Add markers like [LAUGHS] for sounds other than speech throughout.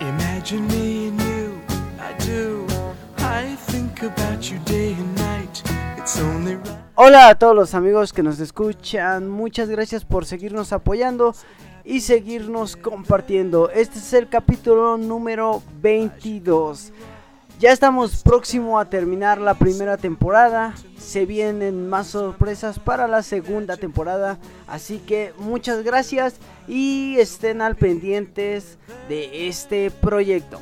Imagine me you, do. Day and night. Hola a todos los amigos que nos escuchan, muchas gracias por seguirnos apoyando y seguirnos compartiendo. Este es el capítulo número 22. Ya estamos próximo a terminar la primera temporada. Se vienen más sorpresas para la segunda temporada. Así que muchas gracias y estén al pendientes de este proyecto.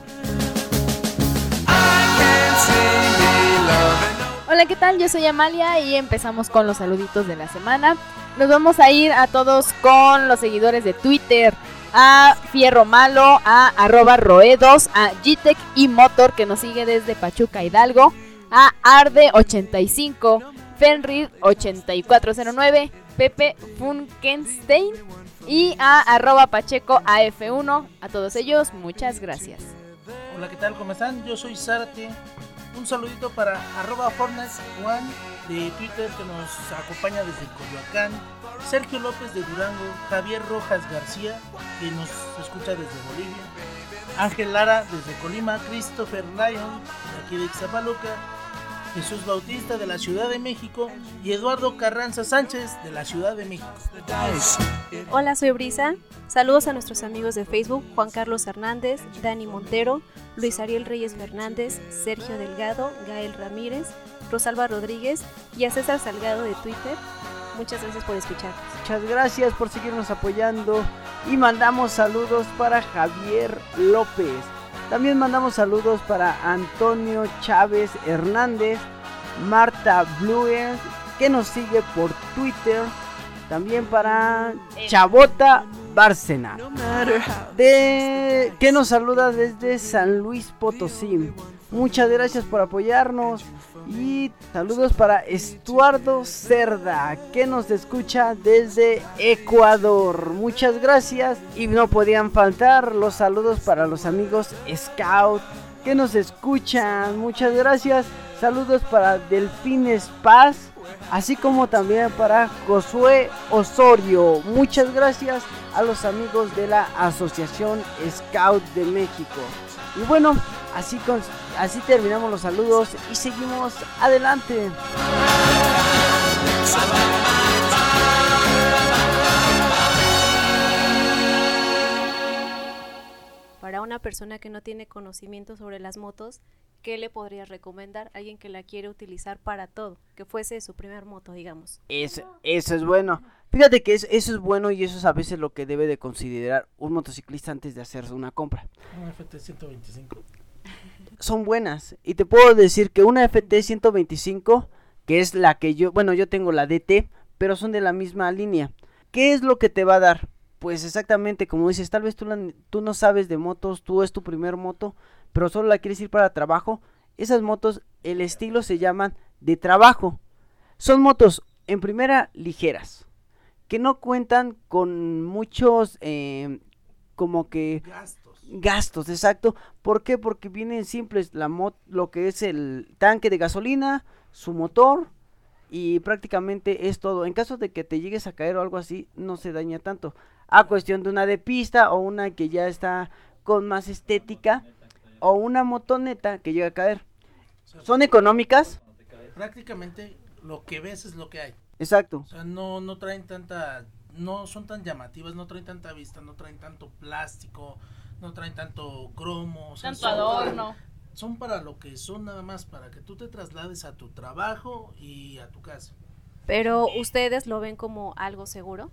Hola, ¿qué tal? Yo soy Amalia y empezamos con los saluditos de la semana. Nos vamos a ir a todos con los seguidores de Twitter. A Fierro Malo, a arroba Roedos, a Gtec y Motor que nos sigue desde Pachuca Hidalgo, a Arde85, Fenrir 8409, Pepe Funkenstein y a arroba Pacheco AF1. A todos ellos, muchas gracias. Hola, ¿qué tal? ¿Cómo están? Yo soy Zárate. Un saludito para arroba Fortnite One de Twitter que nos acompaña desde Coyoacán. Sergio López de Durango, Javier Rojas García que nos escucha desde Bolivia. Ángel Lara desde Colima, Christopher Lyon de aquí de Ixtapaluca, Jesús Bautista de la Ciudad de México y Eduardo Carranza Sánchez de la Ciudad de México. Hola, soy Brisa. Saludos a nuestros amigos de Facebook, Juan Carlos Hernández, Dani Montero, Luis Ariel Reyes Fernández, Sergio Delgado, Gael Ramírez, Rosalba Rodríguez y a César Salgado de Twitter. Muchas gracias por escuchar. Muchas gracias por seguirnos apoyando y mandamos saludos para Javier López. También mandamos saludos para Antonio Chávez Hernández, Marta Blues, que nos sigue por Twitter. También para Chabota Bárcena, de, que nos saluda desde San Luis Potosí. Muchas gracias por apoyarnos. Y saludos para Estuardo Cerda, que nos escucha desde Ecuador. Muchas gracias. Y no podían faltar los saludos para los amigos Scout, que nos escuchan. Muchas gracias. Saludos para Delfines Paz, así como también para Josué Osorio. Muchas gracias a los amigos de la Asociación Scout de México. Y bueno, así, con, así terminamos los saludos y seguimos adelante. Para una persona que no tiene conocimiento sobre las motos, ¿qué le podrías recomendar? Alguien que la quiere utilizar para todo, que fuese su primer moto, digamos. Eso, eso es bueno. Fíjate que es- eso es bueno y eso es a veces lo que debe de considerar un motociclista antes de hacer una compra. Un FT 125. Son buenas. Y te puedo decir que una FT 125, que es la que yo, bueno, yo tengo la DT, pero son de la misma línea. ¿Qué es lo que te va a dar? Pues exactamente como dices, tal vez tú, tú no sabes de motos, tú es tu primer moto, pero solo la quieres ir para trabajo. Esas motos, el estilo se llaman de trabajo. Son motos, en primera, ligeras, que no cuentan con muchos, eh, como que. Gastos, exacto. ¿Por qué? Porque vienen simples la mo- lo que es el tanque de gasolina, su motor y prácticamente es todo. En caso de que te llegues a caer o algo así, no se daña tanto. A cuestión de una de pista o una que ya está con más estética o una motoneta que llega a caer. Son económicas, Prácticamente lo que ves es lo que hay. exacto. O sea, no, no traen tanta, no son tan llamativas, no traen tanta vista, no traen tanto plástico, no traen tanto cromo. o sea, Tanto son para- adorno. son para lo que son nada más, para que tú te traslades a tu trabajo y a tu casa. Pero ustedes lo ven como algo seguro.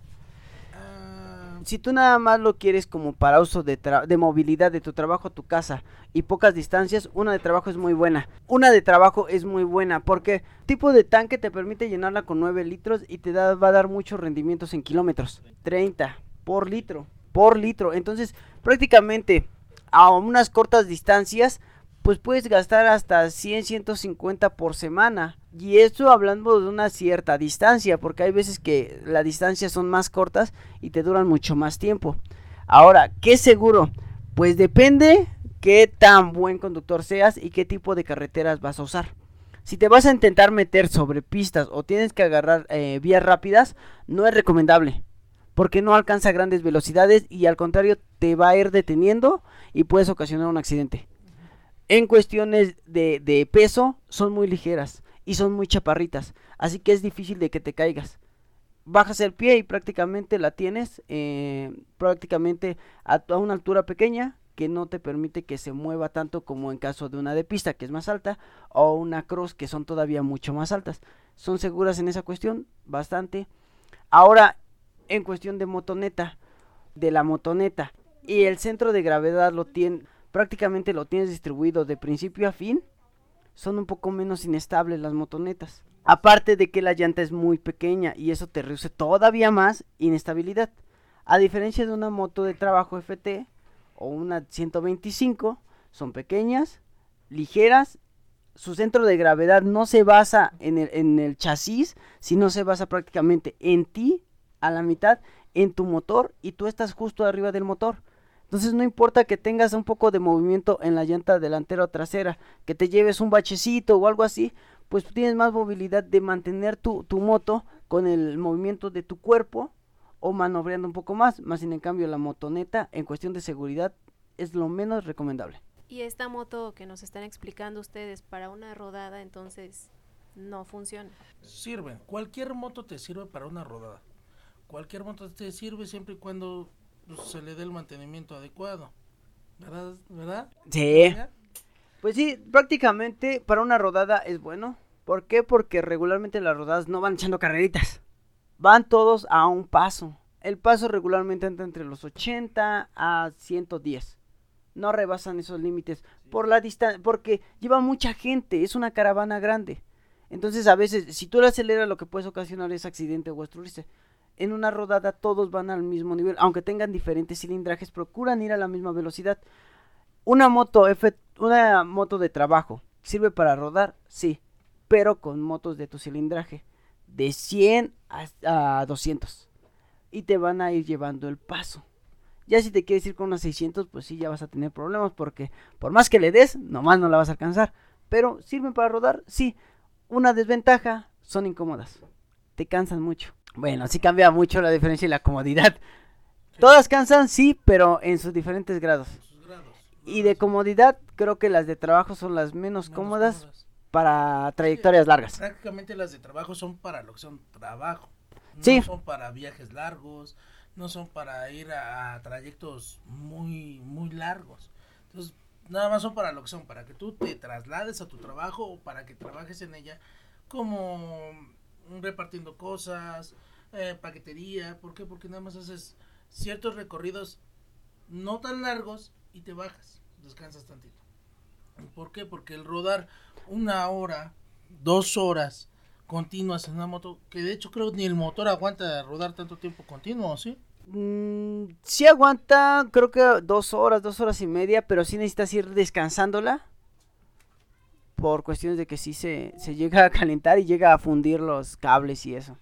Ah, Si tú nada más lo quieres como para uso de, tra- de movilidad de tu trabajo a tu casa y pocas distancias, una de trabajo es muy buena. Una de trabajo es muy buena porque tipo de tanque te permite llenarla con 9 litros y te da, va a dar muchos rendimientos en kilómetros. 30 por litro, por litro. Entonces prácticamente a unas cortas distancias pues puedes gastar hasta 100, 150 por semana. Y esto hablando de una cierta distancia, porque hay veces que las distancias son más cortas y te duran mucho más tiempo. Ahora, ¿qué seguro? Pues depende qué tan buen conductor seas y qué tipo de carreteras vas a usar. Si te vas a intentar meter sobre pistas o tienes que agarrar eh, vías rápidas, no es recomendable. Porque no alcanza grandes velocidades y al contrario te va a ir deteniendo y puedes ocasionar un accidente. En cuestiones de, peso, son muy ligeras y son muy chaparritas. Así que es difícil de que te caigas. Bajas el pie y prácticamente la tienes eh, prácticamente a una altura pequeña que no te permite que se mueva tanto como en caso de una de pista que es más alta o una cross que son todavía mucho más altas. Son seguras en esa cuestión, bastante. Ahora, en cuestión de motoneta, de la motoneta y el centro de gravedad lo tiene prácticamente lo tienes distribuido de principio a fin, son un poco menos inestables las motonetas. Aparte de que la llanta es muy pequeña y eso te reduce todavía más inestabilidad. A diferencia de una moto de trabajo FT, o una 125 son pequeñas, ligeras. Su centro de gravedad no se basa en el, en el chasis, sino se basa prácticamente en ti, a la mitad, en tu motor y tú estás justo arriba del motor. Entonces no importa que tengas un poco de movimiento en la llanta delantera o trasera, que te lleves un bachecito o algo así, pues tienes más movilidad de mantener tu, tu moto con el movimiento de tu cuerpo o manobreando un poco más, más sin en cambio la motoneta en cuestión de seguridad es lo menos recomendable. Y esta moto que nos están explicando ustedes para una rodada entonces no funciona. Sirven, cualquier moto te sirve para una rodada. Cualquier moto te sirve siempre y cuando se le dé el mantenimiento adecuado. ¿Verdad? ¿Verdad? Sí. Pues sí, prácticamente para una rodada es bueno. ¿Por qué? Porque regularmente las rodadas no van echando carreritas. Van todos a un paso. El paso regularmente anda entre los 80 a 110. No rebasan esos límites por la distancia, porque lleva mucha gente, es una caravana grande. Entonces a veces, si tú la aceleras, lo que puedes ocasionar es accidente o destruirse. En una rodada todos van al mismo nivel, aunque tengan diferentes cilindrajes, procuran ir a la misma velocidad. Una moto una moto de trabajo, ¿sirve para rodar? Sí, pero con motos de tu cilindraje de 100 a, 200 y te van a ir llevando el paso. Ya si te quieres ir con unos 600, pues sí, ya vas a tener problemas porque por más que le des, nomás no la vas a alcanzar. Pero sirven para rodar, sí. Una desventaja, son incómodas. Te cansan mucho. Bueno, así cambia mucho la diferencia y la comodidad. Todas cansan, sí, pero en sus diferentes grados. Y de comodidad, creo que las de trabajo son las menos, cómodas, para trayectorias largas. Prácticamente las de trabajo son para lo que son trabajo. No Sí. son para viajes largos, no son para ir a, a trayectos muy, muy largos. Entonces, nada más son para lo que son, para que tú te traslades a tu trabajo o para que trabajes en ella como repartiendo cosas, eh, paquetería. ¿Por qué? Porque nada más haces ciertos recorridos no tan largos y te bajas, descansas tantito. ¿Por qué? Porque el rodar una hora, dos horas continuas en una moto, que de hecho creo ni el motor aguanta rodar tanto tiempo continuo, ¿sí? Mm, sí aguanta, creo que dos horas, dos horas y media, pero sí necesitas ir descansándola. Por cuestiones de que sí se, se llega a calentar y llega a fundir los cables y eso.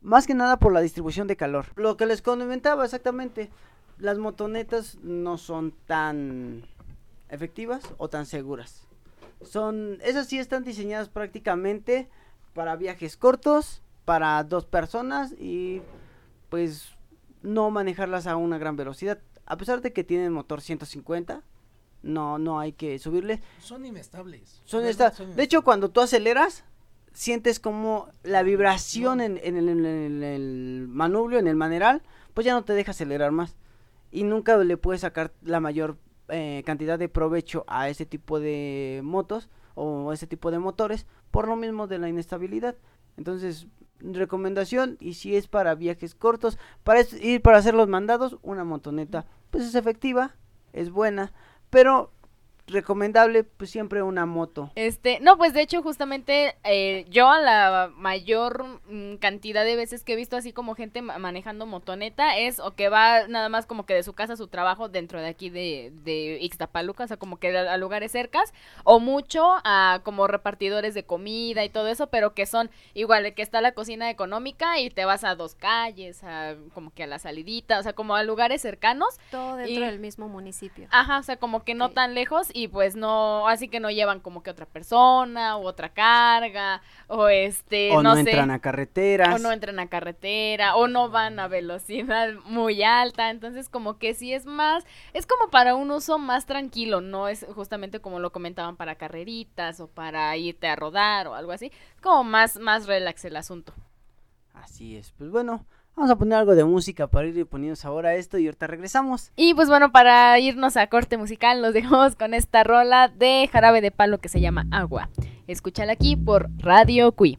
Más que nada por la distribución de calor. Lo que les comentaba exactamente, las motonetas no son tan efectivas o tan seguras. Son, esas sí están diseñadas prácticamente para viajes cortos, para dos personas y pues no manejarlas a una gran velocidad. A pesar de que tienen motor 150, no, no hay que subirle. Son inestables. Son Son De hecho, cuando tú aceleras, sientes como la vibración en, en el, en manubrio, en el maneral, pues ya no te deja acelerar más. Y nunca le puedes sacar la mayor eh, cantidad de provecho a ese tipo de motos o ese tipo de motores por lo mismo de la inestabilidad. Entonces, recomendación, y si es para viajes cortos, para ir para hacer los mandados, una motoneta, pues es efectiva, es buena, pero recomendable, pues siempre una moto. Este, no, pues de hecho justamente eh, yo a la mayor mm, cantidad de veces que he visto así como gente ma- manejando motoneta es o que va nada más como que de su casa a su trabajo dentro de aquí de, de Ixtapaluca, o sea, como que a, a lugares cercas, o mucho a como repartidores de comida y todo eso, pero que son igual que está la cocina económica y te vas a dos calles, a como que a la salidita, o sea, como a lugares cercanos Todo dentro Y- del mismo municipio. Ajá, o sea, como que no tan lejos y pues no, así que no llevan como que otra persona u otra carga o este, o no, no, sé, entran a carreteras. o no entran a carretera o no van a velocidad muy alta, entonces como que sí es más, es como para un uso más tranquilo, no es justamente como lo comentaban para carreritas o para irte a rodar o algo así, como más más relax el asunto. Así es. Pues bueno, vamos a poner algo de música para ir poniendo sabor a esto y ahorita regresamos. Y pues bueno, para irnos a corte musical, nos dejamos con esta rola de jarabe de palo que se llama Agua. Escúchala aquí por Radio Cui.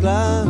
Difícil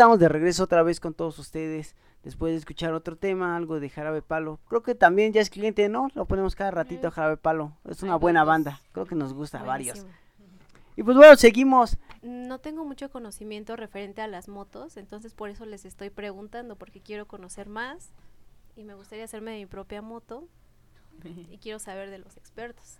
estamos de regreso otra vez con todos ustedes. Después de escuchar otro tema, algo de Jarabe Palo. Creo que también ya es cliente, ¿no? Lo ponemos cada ratito a Jarabe Palo. Es una buena banda. Creo que nos gusta a varios. Y pues bueno, seguimos. No tengo mucho conocimiento referente a las motos, entonces por eso les estoy preguntando, porque quiero conocer más y me gustaría hacerme mi propia moto [LAUGHS] y quiero saber de los expertos.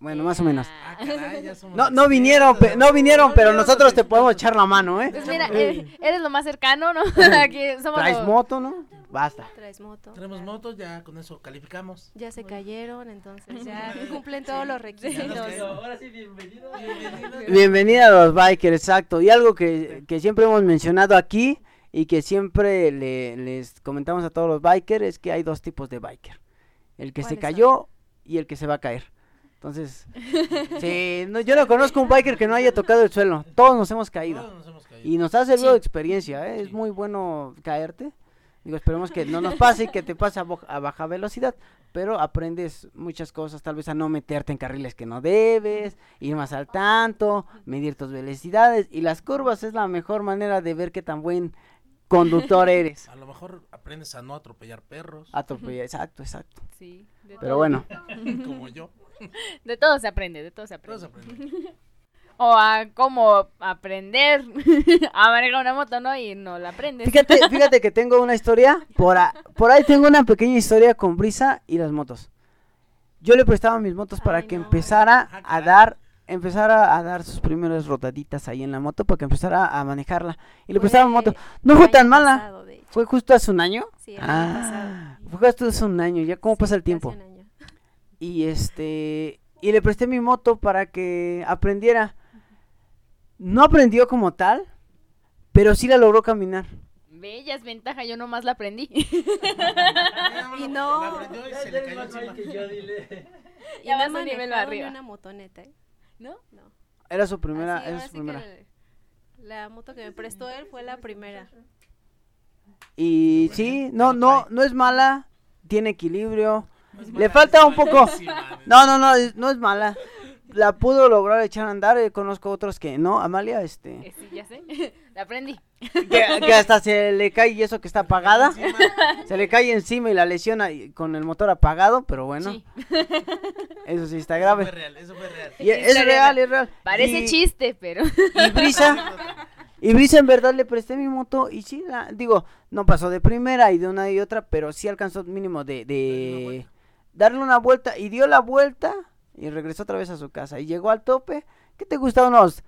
Bueno, más o menos. Ah, caray, ya somos No, no vinieron, pe- no vinieron, pero nosotros te podemos echar la mano, ¿eh? Pues mira, eh, eres lo más cercano, ¿no? [LAUGHS] Aquí somos Traes moto, ¿no? Basta. Traes moto. Tenemos motos, ya con eso calificamos. Ya se cayeron, entonces ya [LAUGHS] cumplen todos los requisitos. Ahora sí, bienvenido. Bienvenida a los bikers, exacto. Y algo que, que siempre hemos mencionado aquí y que siempre le- les comentamos a todos los bikers es que hay dos tipos de biker. El que se ¿Cuáles cayó y el que se va a caer. Entonces, [LAUGHS] sí, no, yo no conozco un biker que no haya tocado el suelo. Todos nos hemos caído. Todos nos hemos caído. Y nos ha servido Sí. de experiencia, ¿eh? Es muy bueno caerte. Digo, esperemos que no nos pase y que te pase a, a baja velocidad, pero aprendes muchas cosas, tal vez a no meterte en carriles que no debes, ir más al tanto, medir tus velocidades y las curvas es la mejor manera de ver qué tan buen conductor [LAUGHS] eres. A lo mejor aprendes a no atropellar perros, Atropella, exacto, exacto. Sí, Pero bueno, [LAUGHS] como yo. [LAUGHS] De todo se aprende, de todo se aprende. [LAUGHS] O a cómo aprender [LAUGHS] a manejar una moto, ¿no? Y no la aprendes. fíjate, fíjate que tengo una historia, por, a- por ahí tengo una pequeña historia con Brisa y las motos. Yo le prestaba mis motos para Ay, que no. empezara a dar, empezara a dar sus primeras rodaditas ahí en la moto para que empezara a manejarla. Y le prestaba mi moto. No fue tan mala. pasado. Fue justo hace un año. Sí, el año pasado. Ah, fue justo hace un año, ya cómo Sí, pasa el tiempo. Y este, y le presté mi moto para que aprendiera. No aprendió como tal, pero sí la logró caminar. Bella es ventaja, yo nomás la aprendí. [LAUGHS] Y no. Ya no [LAUGHS] vas un nivel arriba. una motoneta, ¿eh? ¿No? No. Era su primera, Así, era su primera. La moto que me prestó él fue la primera. Y sí, no, no, no es mala, tiene equilibrio. Le falta un poco. No, no, no, es- no es mala. La pudo lograr echar a andar, eh, conozco otros que no, Amalia, este, Eh, sí, ya sé. [LAUGHS] la aprendí. que, que hasta se le cae y eso que está apagada, se le cae encima y la lesiona y- con el motor apagado, pero bueno, Sí. [LAUGHS] eso sí está Eso fue grave. real, eso fue real. Y Sí, es real, real. es real. Parece Y- chiste, pero. Y Brisa, y Brisa en verdad le presté mi moto y sí, la, digo, no pasó de primera y de una y otra, pero sí alcanzó mínimo de, de darle una vuelta y dio la vuelta y regresó otra vez a su casa y llegó al tope. ¿Qué te gusta? Unos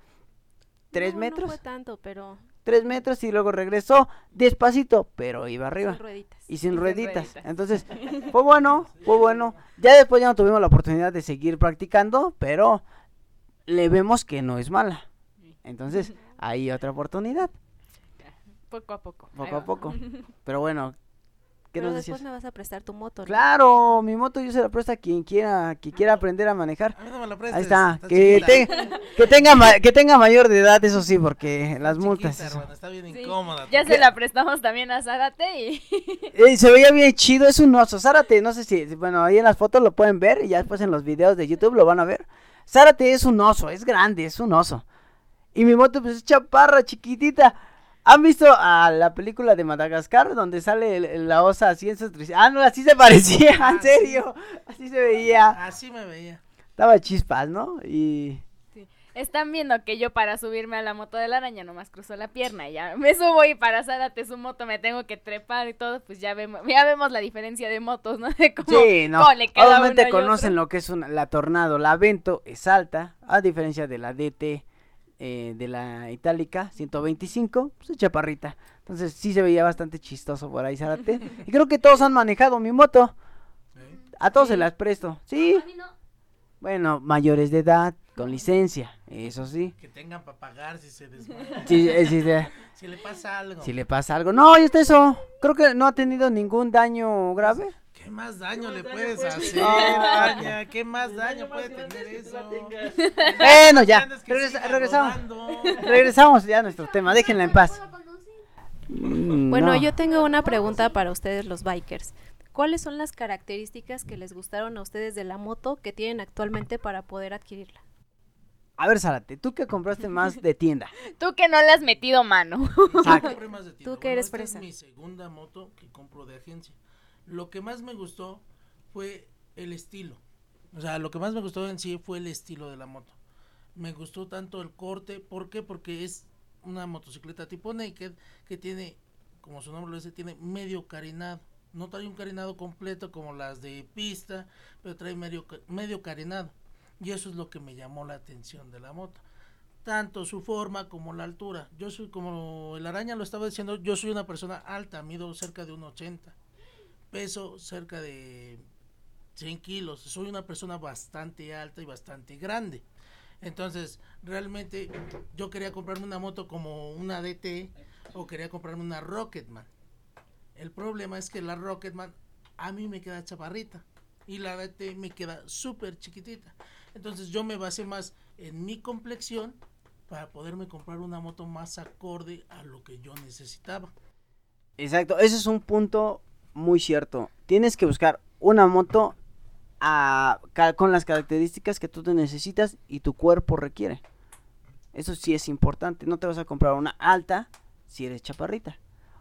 tres No, metros, No fue tanto, pero tres metros y luego regresó despacito, pero iba arriba. sin rueditas. Y sin sin rueditas. rueditas. Entonces, fue bueno, fue bueno. Ya después ya no tuvimos la oportunidad de seguir practicando, pero le vemos que no es mala. Entonces, hay otra oportunidad, Poco a poco. Poco a poco. [LAUGHS] Pero bueno, ¿qué Pero nos después decías? me vas a prestar tu moto, ¿no? Claro, mi moto yo se la presto a quien quiera, que quiera aprender a manejar. A mí no me la prestes. Ahí está, está que, te- que tenga ma- que tenga mayor de edad, eso sí, porque las Está multas. hermana, está bien Sí, incómoda. Ya se la prestamos también a Zárate y. [LAUGHS] Eh, se veía bien chido, es un oso. Zárate, no sé si, bueno, ahí en las fotos lo pueden ver y ya después en los videos de YouTube lo van a ver. Zárate es un oso, es grande, es un oso. Y mi moto pues es chaparra, chiquitita. ¿Han visto a la película de Madagascar donde sale el- el- la osa así en sus Ah, no, así se parecía, Ah, en serio. Así se veía. Así me veía. Estaba chispas, ¿no? Y Están viendo que yo para subirme a la moto de la araña nomás cruzo la pierna y ya me subo y para Zárate su moto me tengo que trepar y todo, pues ya vemos, ya vemos la diferencia de motos, ¿no? [LAUGHS] De cómo, Sí, no. cómo le queda Obviamente conocen otro. lo que es una, la Tornado. La Vento es alta, a diferencia de la DT eh, de la Itálica 125, pues es chaparrita. Entonces sí se veía bastante chistoso por ahí, Zárate. [LAUGHS] y creo que todos han manejado mi moto. ¿eh? A todos se las presto. Sí. Bueno, mayores de edad, con licencia, eso sí. Que tengan para pagar si se desmaya. Sí, eh, sí, sí, [LAUGHS] Si le pasa algo. si le pasa algo. No, y está eso. Creo que no ha tenido ningún daño grave. ¿Qué más daño le daño puedes puede hacer, tener? Aña? ¿Qué más daño más puede tener eso? Bueno, ya. Regresa- regresamos. Regresamos ya a nuestro tema. Déjenla en paz. Bueno, no. yo tengo una pregunta para ustedes los bikers. ¿Cuáles son las características que les gustaron a ustedes de la moto que tienen actualmente para poder adquirirla? A ver, Zárate, tú que compraste más de tienda. [LAUGHS] Tú que no le has metido mano. Exacto. Compré más de tienda. Tú que Bueno, eres esta fresa. Es mi segunda moto que compro de agencia. Lo que más me gustó fue el estilo. O sea, lo que más me gustó en sí fue el estilo de la moto. Me gustó tanto el corte, ¿por qué? Porque es una motocicleta tipo naked que tiene, como su nombre lo dice, tiene medio carenado. No trae un carenado completo como las de pista, pero trae medio, medio carenado. Y eso es lo que me llamó la atención de la moto. Tanto su forma como la altura. Yo soy, como el araña lo estaba diciendo, yo soy una persona alta, mido cerca de un 80. Peso cerca de 100 kilos. Soy una persona bastante alta y bastante grande. Entonces, realmente yo quería comprarme una moto como una DT o quería comprarme una Rocketman. El problema es que la Rocketman a mí me queda chaparrita y la DT me queda súper chiquitita. Entonces yo me basé más en mi complexión para poderme comprar una moto más acorde a lo que yo necesitaba. Exacto, ese es un punto muy cierto. Tienes que buscar una moto con las características que tú te necesitas y tu cuerpo requiere. Eso sí es importante. No te vas a comprar una alta si eres chaparrita.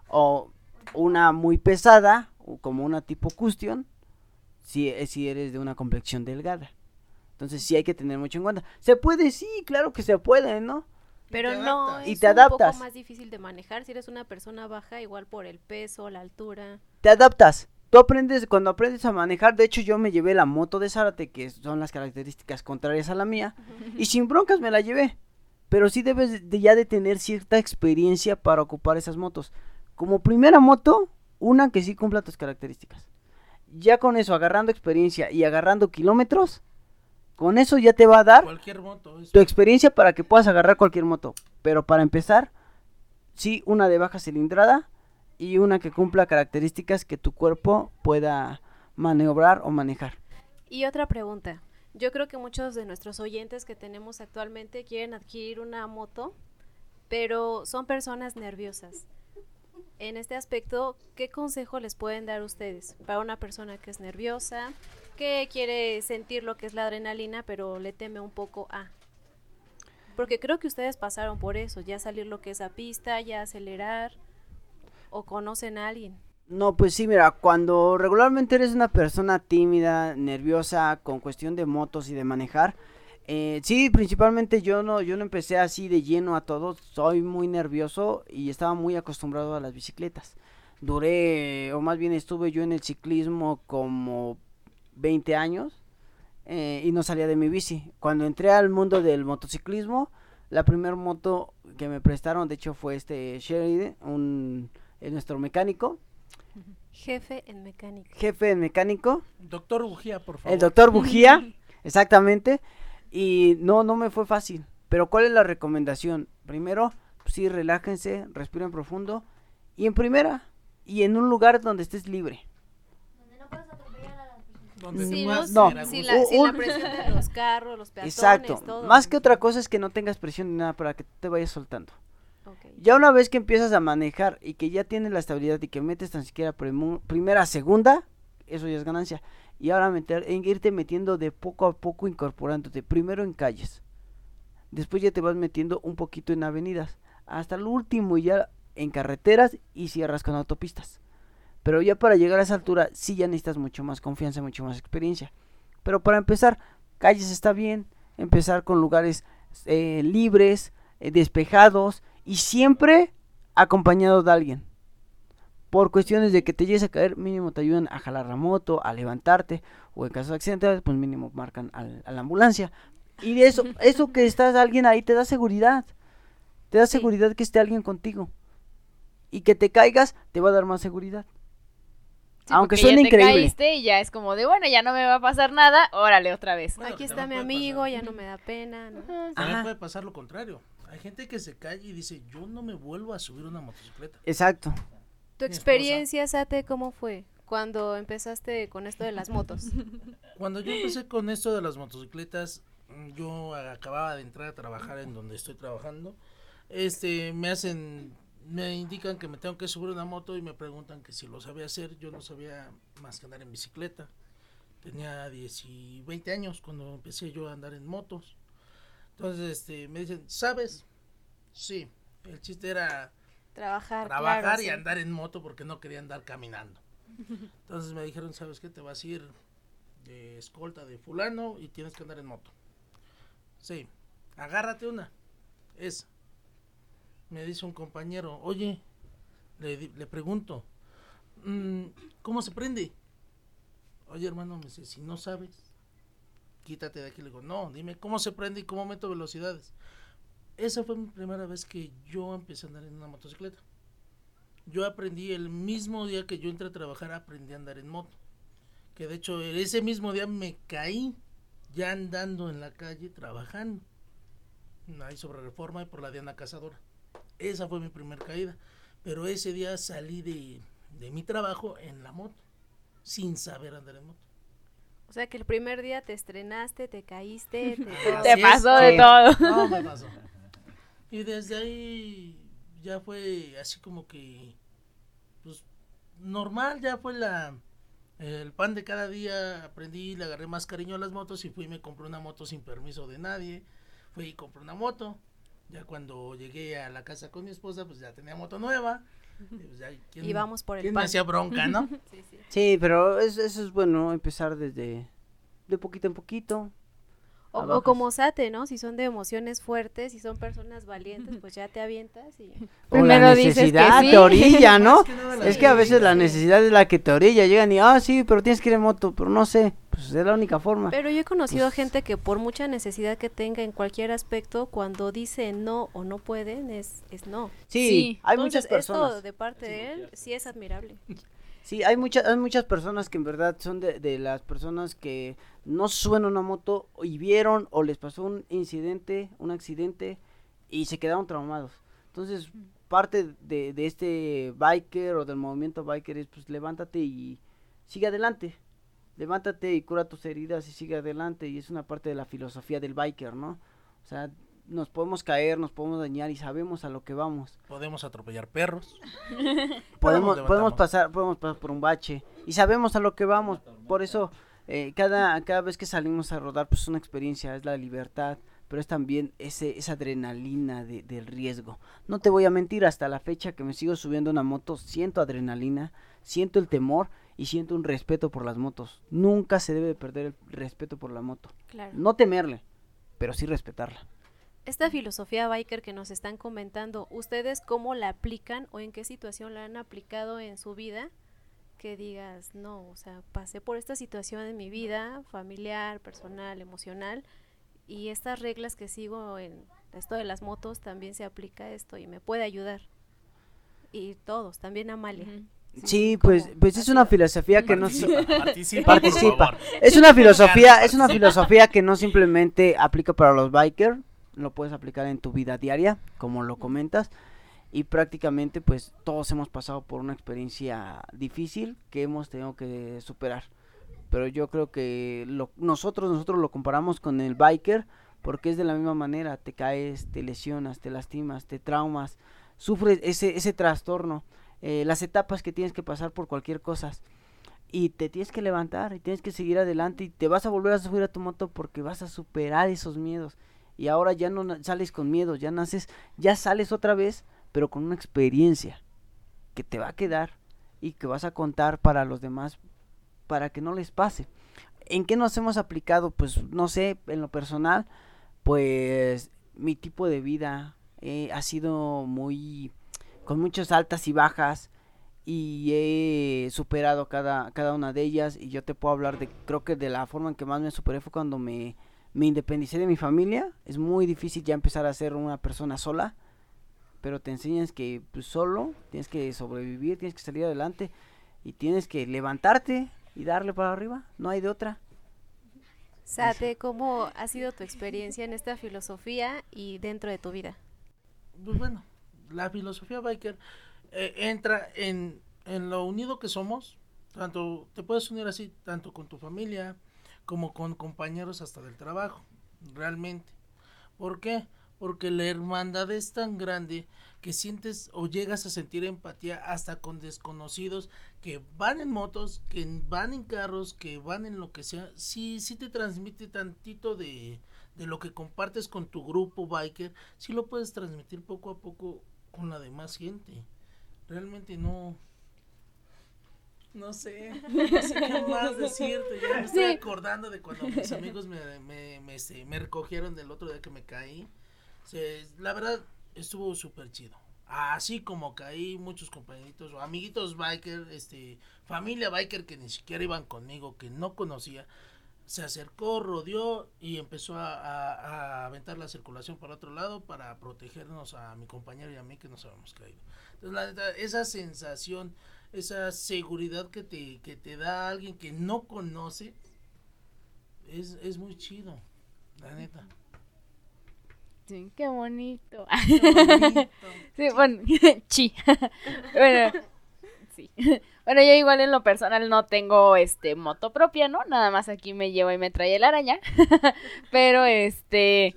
O una muy pesada, como una tipo custom, si, eh, si eres de una complexión delgada. Entonces sí hay que tener mucho en cuenta. Se puede, sí, claro que se puede, ¿no? Pero no, y es te un adaptas. poco más difícil de manejar si eres una persona baja, igual por el peso, la altura. Te adaptas. Tú aprendes, cuando aprendes a manejar, de hecho yo me llevé la moto de Zárate, que son las características contrarias a la mía, y sin broncas me la llevé. Pero sí debes de ya de tener cierta experiencia para ocupar esas motos. Como primera moto, una que sí cumpla tus características. Ya con eso, agarrando experiencia y agarrando kilómetros, con eso ya te va a dar Cualquier moto. es- tu experiencia para que puedas agarrar cualquier moto. Pero para empezar, sí, una de baja cilindrada y una que cumpla características que tu cuerpo pueda maniobrar o manejar. Y otra pregunta. Yo creo que muchos de nuestros oyentes que tenemos actualmente quieren adquirir una moto, pero son personas nerviosas. En este aspecto, ¿qué consejo les pueden dar ustedes para una persona que es nerviosa, que quiere sentir lo que es la adrenalina, pero le teme un poco a? Porque creo que ustedes pasaron por eso, ya salir lo que es a pista, ya acelerar, o conocen a alguien. No, pues sí, mira, cuando regularmente eres una persona tímida, nerviosa, con cuestión de motos y de manejar, eh, sí, principalmente yo no, yo no empecé así de lleno a todo, soy muy nervioso y estaba muy acostumbrado a las bicicletas. Duré, o más bien estuve yo en el ciclismo como 20 años eh, y no salía de mi bici. Cuando entré al mundo del motociclismo, la primera moto que me prestaron, de hecho, fue este Sheridan, un, eh, nuestro mecánico, Jefe en mecánica. jefe en mecánico, Doctor Bujía, por favor. el doctor Bujía, [LAUGHS] exactamente. Y no, no me fue fácil. Pero ¿cuál es la recomendación? Primero, pues sí, relájense, respiren profundo. Y en primera, y en un lugar donde estés libre. Donde te Sí, puedas no, gusto. la, sin la Un- presión de [LAUGHS] los carros, los peatones, Exacto. todo. Más que otra cosa es que no tengas presión ni nada para que te vayas soltando. Ya una vez que empiezas a manejar y que ya tienes la estabilidad y que metes tan siquiera primera, segunda, eso ya es ganancia. Y ahora meter, en irte metiendo de poco a poco incorporándote. Primero en calles. Después ya te vas metiendo un poquito en avenidas. Hasta el último ya en carreteras y cierras con autopistas. Pero ya para llegar a esa altura sí ya necesitas mucho más confianza, mucho más experiencia. Pero para empezar, calles está bien. Empezar con lugares eh, libres, eh, despejados y siempre acompañado de alguien. Por cuestiones de que te llegues a caer, mínimo te ayudan a jalar la moto, a levantarte, o en caso de accidente, pues mínimo marcan al- a la ambulancia. Y de eso, [LAUGHS] eso que estás alguien ahí te da seguridad. Te da Sí. seguridad que esté alguien contigo. Y que te caigas, te va a dar más seguridad. Sí, Aunque porque suene ya te increíble. caíste y ya es como de, bueno, ya no me va a pasar nada, órale otra vez. Bueno, Aquí está mi amigo, pasar. ya no me da pena. ¿no? Ajá. También Ajá. puede pasar lo contrario. Hay gente que se cae y dice, yo no me vuelvo a subir una motocicleta. Exacto. Tu Mi experiencia, Sate, ¿cómo fue cuando empezaste con esto de las motos? [LAUGHS] Cuando yo empecé con esto de las motocicletas, yo acababa de entrar a trabajar en donde estoy trabajando. Este, me hacen, me indican que me tengo que subir una moto y me preguntan que si lo sabía hacer. Yo no sabía más que andar en bicicleta. Tenía 10 y 20 años cuando empecé yo a andar en motos. Entonces, este, me dicen, ¿sabes? Sí. El chiste era Trabajar, trabajar claro, y sí. andar en moto porque no quería andar caminando. [LAUGHS] Entonces me dijeron, ¿sabes qué? Te vas a ir de escolta de fulano y tienes que andar en moto. Sí. agárrate una. Esa. Me dice un compañero, oye, le, pregunto, "Mm, ¿cómo se prende? Oye, hermano, me dice, si no sabes, quítate de aquí. Le digo, no, dime cómo se prende y cómo meto velocidades. Esa fue mi primera vez que yo empecé a andar en una motocicleta. Yo aprendí el mismo día que yo entré a trabajar, aprendí a andar en moto. Que de hecho, ese mismo día me caí ya andando en la calle trabajando. Ahí sobre reforma y por la Diana Cazadora. Esa fue mi primer caída. Pero ese día salí de, de mi trabajo en la moto, sin saber andar en moto. O sea que el primer día te estrenaste, te caíste, [LAUGHS] te... Te pasó de todo. No me [LAUGHS] pasó. Y desde ahí ya fue así como que, pues, normal, ya fue la, el pan de cada día, aprendí, le agarré más cariño a las motos y fui y me compré una moto sin permiso de nadie, fui y compré una moto, ya cuando llegué a la casa con mi esposa, pues ya tenía moto nueva, y pues ya, ¿quién, Y vamos por el quién me pan. hacía bronca, no? [LAUGHS] Sí, sí. Sí, pero es- eso es bueno, empezar desde de poquito en poquito. O, como Sate, ¿no? Si son de emociones fuertes, si son personas valientes, pues ya te avientas y... [LAUGHS] O la Primero dices que necesidad sí. te orilla, ¿no? [LAUGHS] Que Es que a veces la necesidad. necesidad es la que te orilla. Llegan y, ah, sí, pero tienes que ir en moto, pero no sé. Pues es la única forma. Pero yo he conocido Pues- gente que por mucha necesidad que tenga en cualquier aspecto, cuando dice no o no pueden, es, es no. Sí, Sí. hay Entonces, muchas personas. esto de parte de él sí es admirable. [LAUGHS] Sí, hay muchas, hay muchas personas que en verdad son de, de las personas que no suenan una moto y vieron o les pasó un incidente, un accidente y se quedaron traumados. Entonces, parte de, de este biker o del movimiento biker es pues levántate y sigue adelante. Levántate y cura tus heridas y sigue adelante y es una parte de la filosofía del biker, ¿no? O sea, nos podemos caer, nos podemos dañar y sabemos a lo que vamos. Podemos atropellar perros. [LAUGHS] podemos, podemos pasar podemos pasar por un bache y sabemos a lo que vamos por eso eh, cada cada vez que salimos a rodar pues es una experiencia es la libertad pero es también ese esa adrenalina de- del riesgo no te voy a mentir hasta la fecha que me sigo subiendo una moto siento adrenalina siento el temor y siento un respeto por las motos nunca se debe de perder el respeto por la moto Claro. no temerle pero sí respetarla Esta filosofía biker que nos están comentando, ¿ustedes cómo la aplican o en qué situación la han aplicado en su vida? Que digas, no, o sea, pasé por esta situación en mi vida, familiar, personal, emocional, y estas reglas que sigo en esto de las motos también se aplica esto y me puede ayudar. Y todos, también Amalia. Sí ¿cómo pues pues es una filosofía que no [LAUGHS] Participa, Participa. Es una filosofía, es una filosofía que no simplemente aplica para los bikers, lo puedes aplicar en tu vida diaria, como lo comentas, y prácticamente pues todos hemos pasado por una experiencia difícil que hemos tenido que superar. Pero yo creo que nosotros nosotros lo comparamos con el biker porque es de la misma manera, te caes, te lesionas, te lastimas, te traumas, sufres ese ese trastorno, eh, las etapas que tienes que pasar por cualquier cosa y te tienes que levantar y tienes que seguir adelante y te vas a volver a subir a tu moto porque vas a superar esos miedos y ahora ya no sales con miedo, ya naces, ya sales otra vez, pero con una experiencia que te va a quedar y que vas a contar para los demás para que no les pase. ¿En qué nos hemos aplicado? Pues no sé, en lo personal, pues mi tipo de vida eh, ha sido muy con muchas altas y bajas y he superado cada, cada una de ellas y yo te puedo hablar de creo que de la forma en que más me superé fue cuando me, me independicé de mi familia es muy difícil ya empezar a ser una persona sola pero te enseñas que pues, solo tienes que sobrevivir tienes que salir adelante y tienes que levantarte y darle para arriba no hay de otra Sate, ¿cómo ha sido tu experiencia en esta filosofía y dentro de tu vida? pues bueno, la filosofía biker eh, entra en, en lo unido que somos. Tanto te puedes unir así, tanto con tu familia como con compañeros hasta del trabajo, realmente. ¿Por qué? Porque la hermandad es tan grande que sientes o llegas a sentir empatía hasta con desconocidos que van en motos, que van en carros, que van en lo que sea. Sí, sí te transmite tantito de, de lo que compartes con tu grupo biker, sí lo puedes transmitir poco a poco con la demás gente. Realmente no. No sé, [LAUGHS] no sé qué más decirte. Ya me estoy acordando de cuando mis amigos me, me, me, este, me recogieron del otro día que me caí. Se, la verdad, estuvo súper chido. Así como caí, muchos compañeritos o amiguitos biker, este, familia biker que ni siquiera iban conmigo, que no conocía, se acercó, rodeó y empezó a, a, aventar la circulación para otro lado para protegernos a mi compañero y a mí que nos habíamos caído. Entonces, la neta, esa sensación esa seguridad que te, que te da alguien que no conoce, es, es muy chido, la neta. Sí, qué bonito. [LAUGHS] sí, bueno, [LAUGHS] chi. [LAUGHS] bueno, [LAUGHS] Bueno, yo igual en lo personal no tengo este moto propia, ¿no? Nada más aquí me llevo y me trae el araña. [LAUGHS] Pero este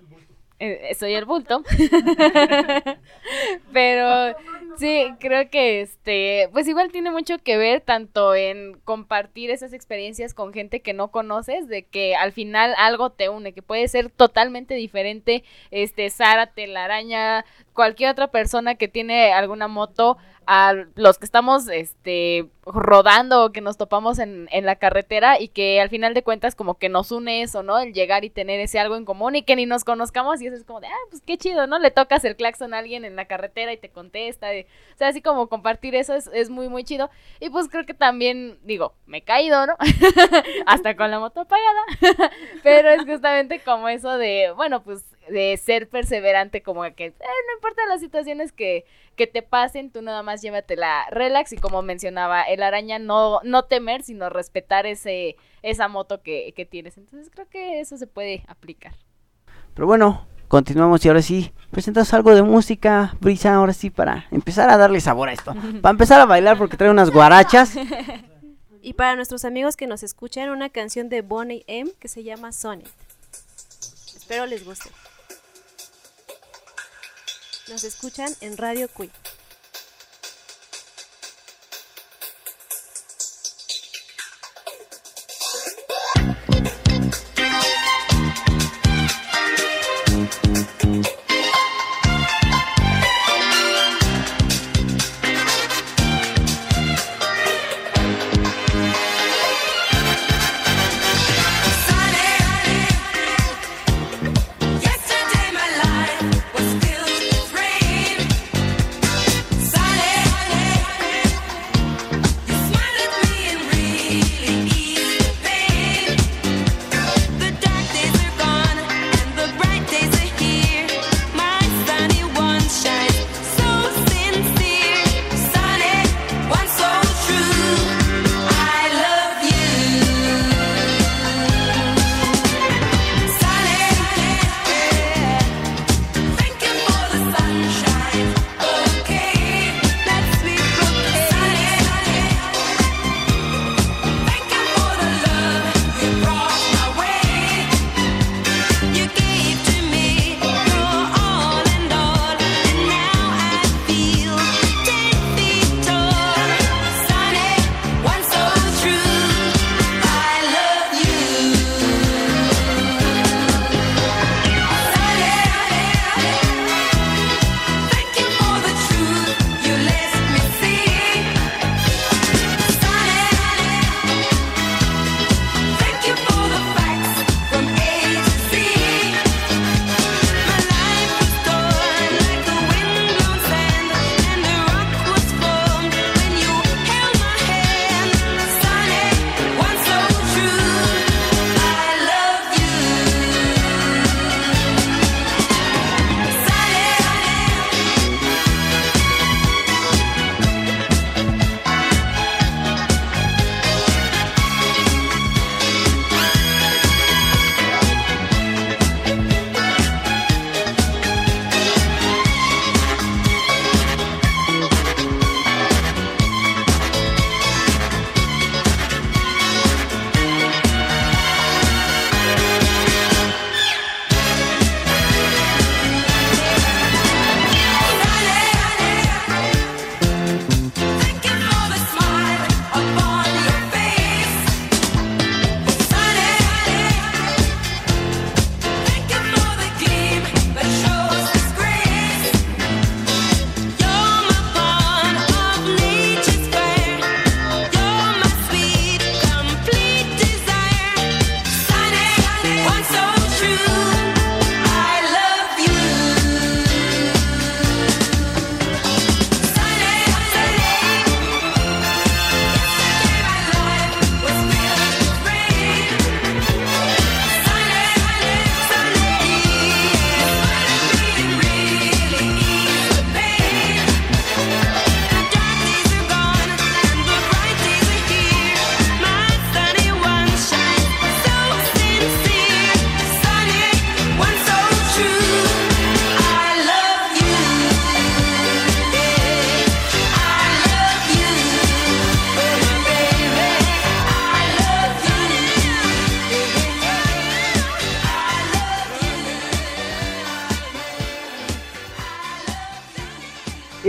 eh, soy el bulto. [LAUGHS] Pero sí, creo que este, pues igual tiene mucho que ver tanto en compartir esas experiencias con gente que no conoces, de que al final algo te une, que puede ser totalmente diferente, este, Sara, telaraña, cualquier otra persona que tiene alguna moto, a los que estamos este rodando o que nos topamos en, en, la carretera y que al final de cuentas como que nos une eso, ¿no? El llegar y tener ese algo en común y que ni nos conozcamos y eso es como de, ah, pues qué chido, ¿no? Le tocas el claxon a alguien en la carretera y te contesta, o sea, así como compartir eso es, es muy, muy chido. Y pues creo que también, digo, me he caído, ¿no? [LAUGHS] Hasta con la moto apagada, [LAUGHS] pero es justamente como eso de, bueno, pues de ser perseverante, como que eh, no importa las situaciones que, que te pasen, tú nada más llévatela relax y como mencionaba el araña, no, no temer, sino respetar ese, esa moto que, que tienes. Entonces creo que eso se puede aplicar. Pero bueno, continuamos y ahora sí, presentas algo de música, Brisa, ahora sí, para empezar a darle sabor a esto. [LAUGHS] Para empezar a bailar porque trae unas guarachas. [LAUGHS] Y para nuestros amigos que nos escuchan, una canción de Bonnie M que se llama Sonic. Espero les guste. Nos escuchan en Radio Cui.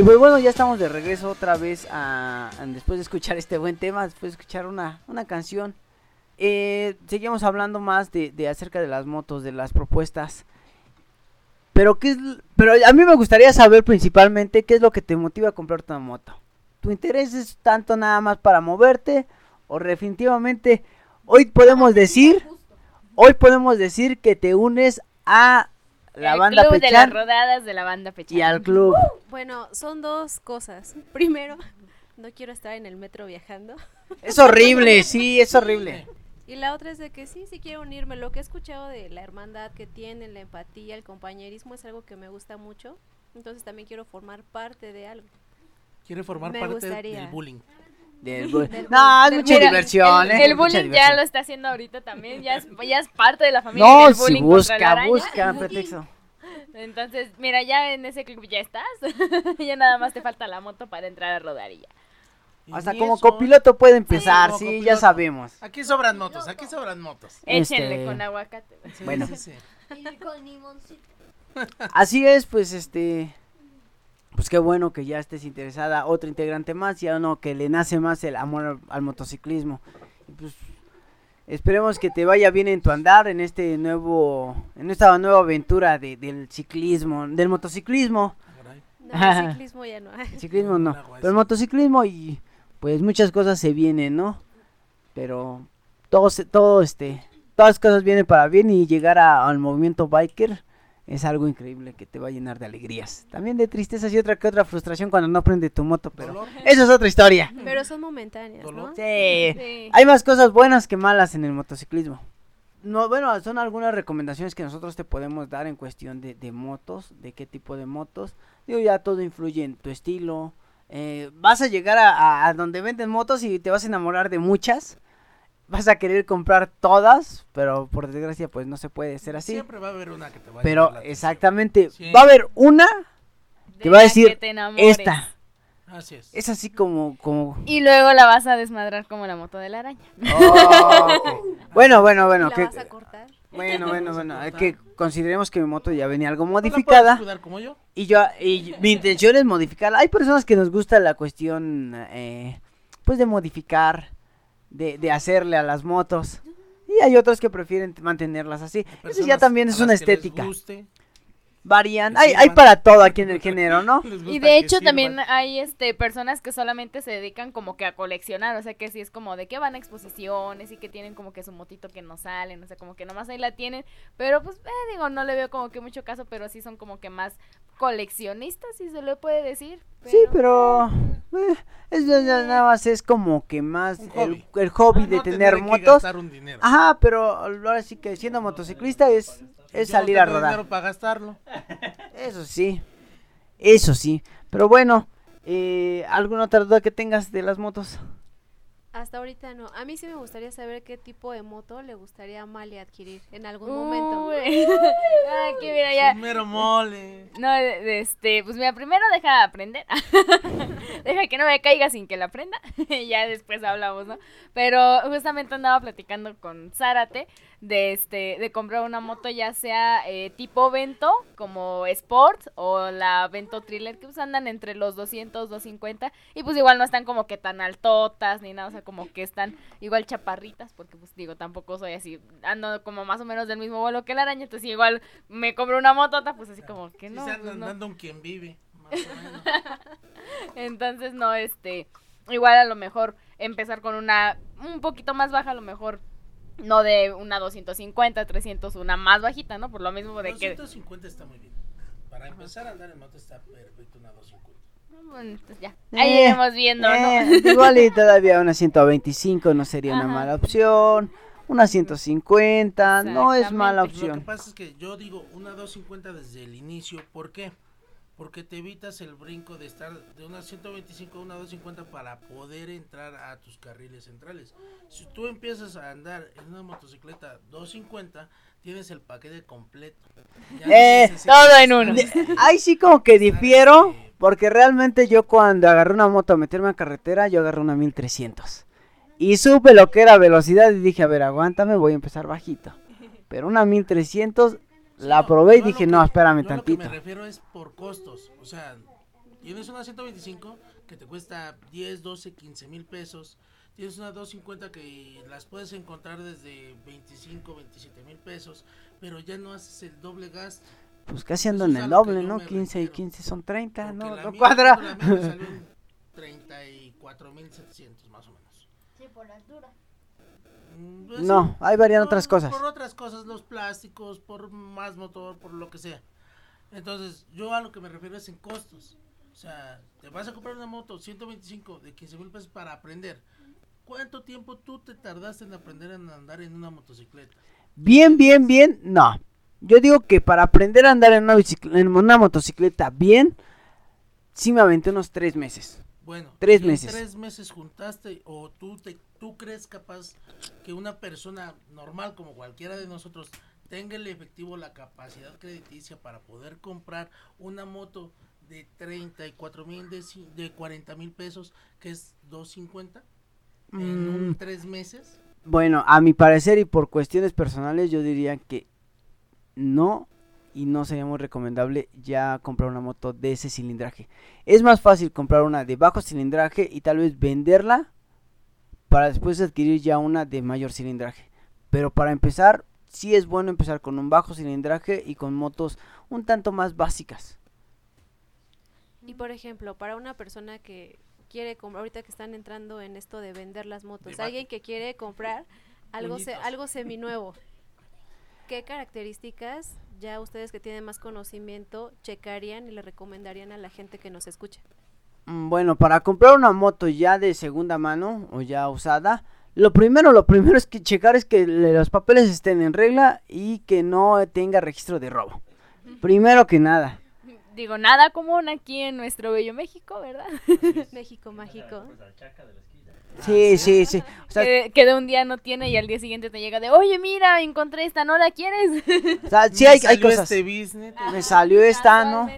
Pues bueno, ya estamos de regreso otra vez a, después de escuchar este buen tema, después de escuchar una, una canción. Eh, seguimos hablando más de, de acerca de las motos, de las propuestas. Pero qué es, pero a mí me gustaría saber principalmente qué es lo que te motiva a comprar una moto. ¿Tu interés es tanto nada más para moverte o definitivamente hoy podemos decir, hoy podemos decir que te unes a la el banda club de las rodadas de la banda Pechan. y al club? Bueno, son dos cosas. [LAUGHS] Primero, no quiero estar en el metro viajando. [LAUGHS] Es horrible, sí, es horrible. Y la otra es de que sí, sí quiero unirme. Lo que he escuchado de la hermandad que tienen, la empatía, el compañerismo es algo que me gusta mucho. Entonces también quiero formar parte de algo. Quiere formar Me parte gustaría. del bullying. [LAUGHS] Del bu- Del no, es del mucha Mira, diversión, el, ¿eh? bullying ya lo está haciendo ahorita también, ya es, ya es parte de la familia No, del si bullying busca, busca [LAUGHS] pretexto. Entonces, mira, ya en ese club ya estás. [LAUGHS] ya nada más te falta la moto para entrar a rodar y ya. Hasta como eso, copiloto puede empezar, sí, ya sabemos. Aquí sobran motos, aquí sobran motos. Échenle Este, con aguacate. Sí, Bueno. sí, sí. con limoncito. Así es, pues este. Pues qué bueno que ya estés interesada, otro integrante más, ya uno que le nace más el amor al, al motociclismo. Y pues esperemos que te vaya bien en tu andar, en este nuevo, en esta nueva aventura de- del ciclismo, del motociclismo. No, [LAUGHS] el ciclismo ya no. El ciclismo no, pero el motociclismo y pues muchas cosas se vienen, ¿no? Pero todo, se- todo este, todas las cosas vienen para bien y llegar a- al movimiento biker es algo increíble que te va a llenar de alegrías. También de tristezas y otra que otra frustración cuando no prende tu moto, pero Dolor. eso es otra historia. Pero son momentáneas, ¿no? Sí. Sí. Hay más cosas buenas que malas en el motociclismo. No, bueno, son algunas recomendaciones que nosotros te podemos dar en cuestión de, de motos, de qué tipo de motos. Digo, ya todo influye en tu estilo. Eh, vas a llegar a, a- a donde venden motos y te vas a enamorar de muchas. Vas a querer comprar todas, pero por desgracia pues no se puede ser así. Siempre va a haber una que te va a Pero exactamente, Sí. va a haber una, De Te va a decir, que esta. Así es. Es así como, como... Y luego la vas a desmadrar como la moto de la araña. Oh. Bueno, bueno, bueno. ¿La que- vas a cortar? Bueno, bueno, [LAUGHS] bueno, que consideremos que mi moto ya venía algo ¿No la puedes modificada cuidar como yo? y yo y mi intención es modificarla. Hay personas que nos gusta la cuestión eh, pues de modificar, de, de hacerle a las motos y hay otros que prefieren mantenerlas así. Eso ya también es una que les estética. guste, Varían, hay, hay para todo aquí en [LAUGHS] el género, ¿no? Y de hecho también hay este personas que solamente se dedican como que a coleccionar, o sea que sí es como de que van a exposiciones y que tienen como que su motito que no salen, o sea como que nomás ahí la tienen, pero pues eh, digo, no le veo como que mucho caso, pero sí son como que más coleccionistas, si se le puede decir. Sí, pero eh, eso ya nada más es como que más el, hobby. el hobby Ah, de no tener motos. un dinero. Ajá, pero ahora sí que siendo motociclista es, es Yo no salir a tengo rodar. dinero para gastarlo. [LAUGHS] Eso sí, eso sí. Pero bueno, eh, ¿alguna otra duda que tengas de las motos? Hasta ahorita no. A mí sí me gustaría saber qué tipo de moto le gustaría a adquirir en algún momento. Uy. Aquí mira ya. Un mero mole. No, de- de este, pues mira, primero deja aprender. [LAUGHS] deja que no me caiga sin que la aprenda. y [LAUGHS] ya después hablamos, ¿no? Pero justamente andaba platicando con Zárate de este, de comprar una moto ya sea eh, tipo Vento, como Sport, o la Vento Thriller, que pues andan entre los 200, 250. Y pues igual no están como que tan altotas ni nada, o sea, como que están igual chaparritas, porque pues digo, tampoco soy así, ando como más o menos del mismo vuelo que la araña, entonces igual me compro una motota, pues así como que Sí no. se pues, andan no. dando un quien vive. Más o menos. [LAUGHS] Entonces no, este, igual a lo mejor empezar con una un poquito más baja, a lo mejor no de una 250, 300, una más bajita, ¿no? Por lo mismo de que... 250 está muy bien. Para empezar a andar en moto está perfecto una 250. Bueno, pues ya, ahí Eh, iremos viendo, ¿no? Eh, igual y todavía una 125 no sería una Ajá. mala opción. Una 150 no es mala Exactamente. Lo que opción. pasa es que yo digo una 250 desde el inicio. ¿Por qué? Porque te evitas el brinco de estar de una 125 a una 250 para poder entrar a tus carriles centrales. Si tú empiezas a andar en una motocicleta 250, tienes el paquete completo. Ya no Eh, necesitas todo en uno. De- Ahí sí como que difiero, porque realmente yo cuando agarré una moto a meterme a carretera, yo agarré una 1300. Y supe lo que era velocidad y dije, a ver, aguántame, voy a empezar bajito. Pero una 1300 la No, probé y lo dije, que- no, espérame yo a lo que tantito. me refiero es por costos. O sea, Tienes una 125 que te cuesta 10, 12, 15 mil pesos. Tienes una 250 que las puedes encontrar desde 25, 27 mil pesos, pero ya no haces el doble gasto. Pues casi ando en el doble, ¿no? me 15 y refiero. 15 son 30, Porque ¿no? la No mía- cuadra. la mía me salió en 34.700 más o menos. Sí, por altura. Pues No, ahí varían otras cosas. Por otras cosas, los plásticos, por más motor, por lo que sea. Entonces, yo a lo que me refiero es en costos. O sea, te vas a comprar una moto 125 de 15 mil pesos para aprender. ¿Cuánto tiempo tú te tardaste en aprender a andar en una motocicleta? Bien, bien, bien, no. Yo digo que para aprender a andar en una, en una motocicleta bien, sí me aventé unos tres meses. Bueno, Tres meses. tres meses juntaste o tú te, tú crees capaz que una persona normal como cualquiera de nosotros tenga el efectivo la capacidad crediticia para poder comprar una moto de 34 mil de, de 40 mil pesos que es 250 en Mm, un tres meses Bueno, a mi parecer y por cuestiones personales yo diría que no y no sería muy recomendable ya comprar una moto de ese cilindraje. Es más fácil comprar una de bajo cilindraje y tal vez venderla para después adquirir ya una de mayor cilindraje. Pero para empezar, sí es bueno empezar con un bajo cilindraje y con motos un tanto más básicas. Y por ejemplo, para una persona que quiere comprar, ahorita que están entrando en esto de vender las motos, alguien que quiere comprar algo, se, algo seminuevo, [LAUGHS] ¿qué características ya ustedes que tienen más conocimiento checarían y le recomendarían a la gente que nos escucha? Mm, Bueno, para comprar una moto ya de segunda mano o ya usada, lo primero, lo primero es que checar es que le- los papeles estén en regla y que no tenga registro de robo. Primero que nada. Digo, nada común aquí en nuestro bello México, ¿verdad? [LAUGHS] México mágico. Sí, sí, sí. O sea, que, que de un día no tiene y al día siguiente te llega de, oye, mira, encontré esta, ¿no la quieres? o sea, sí [LAUGHS] hay, hay salió cosas. este business, Me salió esta, ¿no?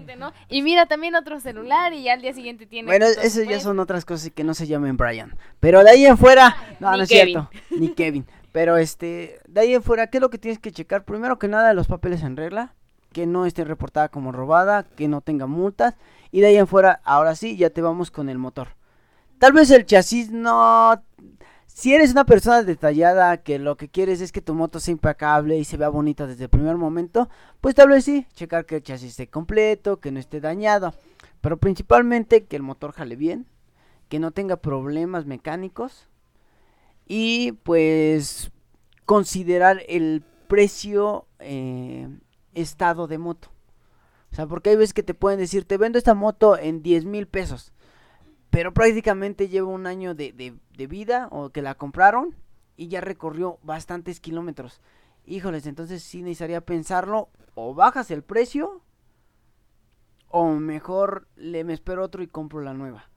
Y mira también otro celular y al día siguiente tiene... Bueno, eso ya son otras cosas que no se llamen Brian. Pero de ahí en fuera, no, Ni no es Kevin. cierto. Ni Kevin. Pero este, de ahí en fuera, ¿qué es lo que tienes que checar? Primero que nada, los papeles en regla. Que no esté reportada como robada, que no tenga multas. Y de ahí en fuera, ahora sí, ya te vamos con el motor. Tal vez el chasis no... Si eres una persona detallada que lo que quieres es que tu moto sea impecable y se vea bonita desde el primer momento, pues tal vez sí, checar que el chasis esté completo, que no esté dañado. Pero principalmente que el motor jale bien, que no tenga problemas mecánicos y pues considerar el precio eh, estado de moto. O sea, porque hay veces que te pueden decir, te vendo esta moto en 10 mil pesos, pero prácticamente lleva un año de, de- de vida o que la compraron y ya recorrió bastantes kilómetros. Híjoles, entonces sí necesitaría pensarlo, o bajas el precio, o mejor le me espero otro y compro la nueva.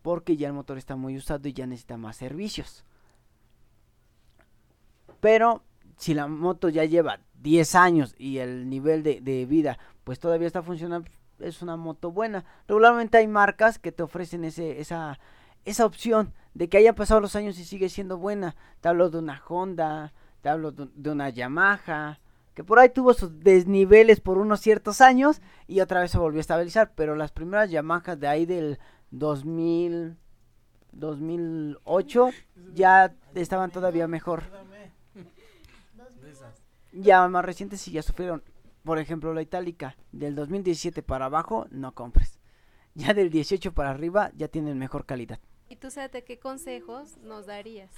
Porque ya el motor está muy usado y ya necesita más servicios. Pero si la moto ya lleva 10 años y el nivel de, de vida pues todavía está funcionando, es una moto buena. Regularmente hay marcas que te ofrecen ese, esa, esa opción de que hayan pasado los años y sigue siendo buena. Te hablo de una Honda, te hablo de, de una Yamaha, que por ahí tuvo sus desniveles por unos ciertos años y otra vez se volvió a estabilizar. Pero las primeras Yamahas de ahí del 2000, 2008 ya estaban todavía mejor. [LAUGHS] Ya más recientes sí ya sufrieron. Por ejemplo, la itálica del 2017 para abajo, no compres. Ya del 18 para arriba ya tienen mejor calidad. ¿Y tú, Sate, qué consejos nos darías?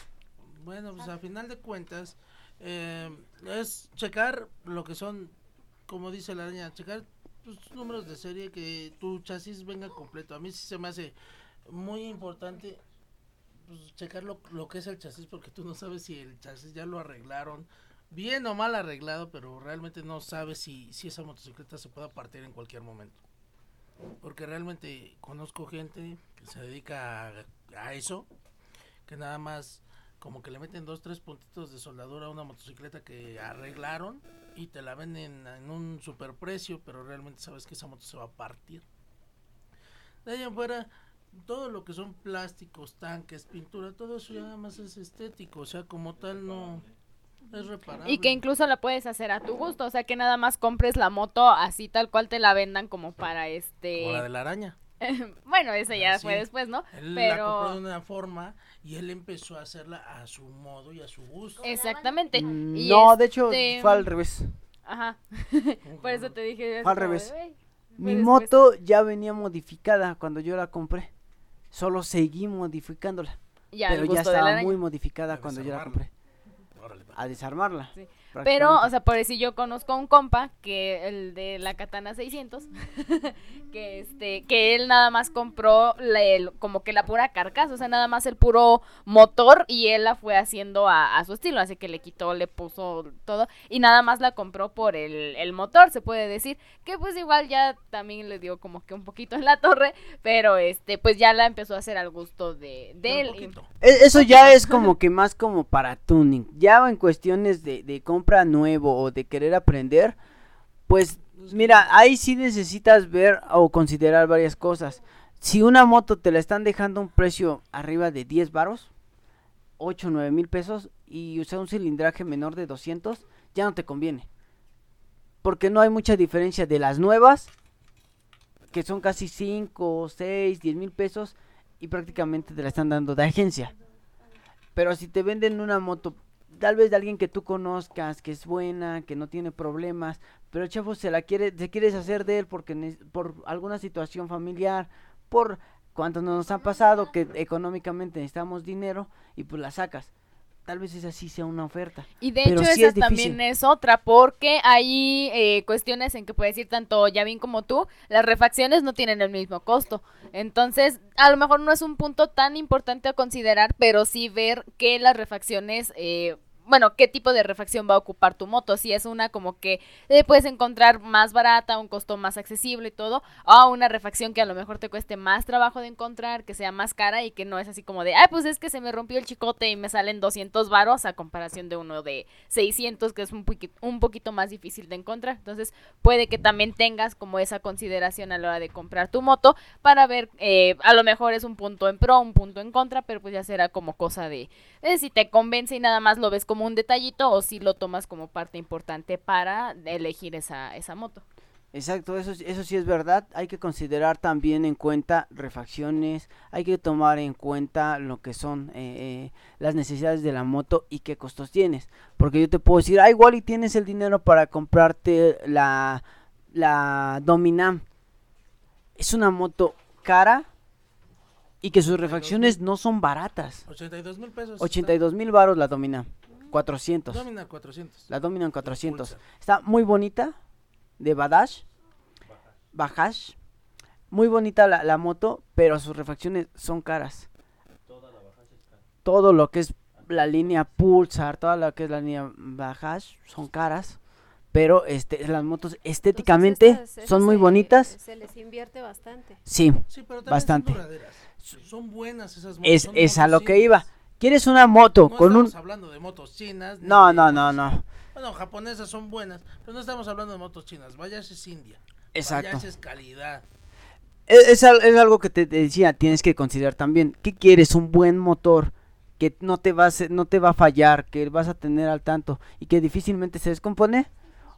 Bueno, pues a final de cuentas eh, es checar lo que son, como dice la araña, checar tus números de serie, que tu chasis venga completo. A mí sí se me hace muy importante pues, checar lo, lo que es el chasis, porque tú no sabes si el chasis ya lo arreglaron bien o mal arreglado, pero realmente no sabes si, si esa motocicleta se pueda partir en cualquier momento. Porque realmente conozco gente que se dedica a, eso, que nada más como que le meten dos, tres puntitos de soldadura a una motocicleta que arreglaron y te la venden en un superprecio, pero realmente sabes que esa moto se va a partir. De ahí en fuera, todo lo que son plásticos, tanques, pintura, todo eso ya nada más es estético, o sea, como tal no es reparable. Y que incluso la puedes hacer a tu gusto, o sea que nada más compres la moto así tal cual te la vendan como para este... Como la de la araña. [LAUGHS] bueno, eso ya Así. fue después, ¿no? Él la Pero- compró de una forma y él empezó a hacerla a su modo y a su gusto. Exactamente. Mm, Y No, de hecho este, fue al revés. Ajá. Por eso te dije. Fue al revés. Mi después. moto ya venía modificada cuando yo la compré. Solo seguí modificándola. Ya, pero ya la estaba muy modificada cuando yo la compré. A desarmarla. Sí. Pero, o sea, por decir, yo conozco a un compa, que el de la Katana 600, [LAUGHS] que este, que él nada más compró la- el- como que la pura carcasa, o sea, nada más el puro motor y él la fue haciendo a, a su estilo, así que le quitó, le puso todo y nada más la compró por el, el motor, se puede decir, que pues igual ya también le dio como que un poquito en la torre, pero este, pues ya la empezó a hacer al gusto de, de él. E- Eso ya es como que más como para tuning. Ya en cuestiones de, de compra nuevo o de querer aprender, pues mira, ahí sí necesitas ver o considerar varias cosas. Si una moto te la están dejando un precio arriba de 10 varos, 8 9 mil pesos y usa un cilindraje menor de 200, ya no te conviene. Porque no hay mucha diferencia de las nuevas, que son casi 5, 6, 10 mil pesos y prácticamente te la están dando de agencia. Pero si te venden una moto, tal vez de alguien que tú conozcas, que es buena, que no tiene problemas, pero el chavo se la quiere, se quiere deshacer de él porque por alguna situación familiar, por cuánto nos ha pasado que económicamente necesitamos dinero y pues la sacas. Tal vez esa sí sea una oferta. Y de Pero hecho sí esa es también es otra, porque hay eh, cuestiones en que puedes ir tanto Yavin como tú, las refacciones no tienen el mismo costo. Entonces, a lo mejor no es un punto tan importante a considerar, pero sí ver que las refacciones, eh, bueno, qué tipo de refacción va a ocupar tu moto. Si es una como que eh, puedes encontrar más barata, un costo más accesible y todo, o una refacción que a lo mejor te cueste más trabajo de encontrar, que sea más cara y que no es así como de, ay, pues es que se me rompió el chicote y me salen 200 varos a comparación de uno de 600 que es un, poqui- un poquito más difícil de encontrar. Entonces puede que también tengas como esa consideración a la hora de comprar tu moto para ver, eh, a lo mejor es un punto en pro, un punto en contra, pero pues ya será como cosa de eh, si te convence y nada más lo ves como un detallito o si lo tomas como parte importante para elegir esa, esa moto. Exacto, eso, sí- eso sí es verdad. Hay que considerar también en cuenta refacciones, hay que tomar en cuenta lo que son eh, eh, las necesidades de la moto y qué costos tienes. Porque yo te puedo decir, ah, igual y tienes el dinero para comprarte la, la Dominam. Es una moto cara y que sus refacciones no son baratas. 82 mil pesos. 82 mil varos la Dominam, 400. Domina 400. La Dominan 400. Pulsar. Está muy bonita. De Badash. Bajash. Muy bonita la, la moto, pero sus refacciones son caras. Todo lo que es la línea Pulsar, toda lo que es la línea Bajash son caras. Pero este, las motos estéticamente Entonces, estas- son muy se- bonitas. Se les invierte bastante. Sí, Sí, pero también Bastante. son buenas esas motos. es, es a lo que iba. ¿Quieres una moto No con un... estamos hablando de motos chinas. No, no, no, no. Bueno, japonesas son buenas, pero no estamos hablando de motos chinas. Vayas es India. Exacto. Vayas es calidad. Es, es es algo que te decía, tienes que considerar también. ¿Qué quieres? Un buen motor que no te va a no te va a fallar, que vas a tener al tanto y que difícilmente se descompone.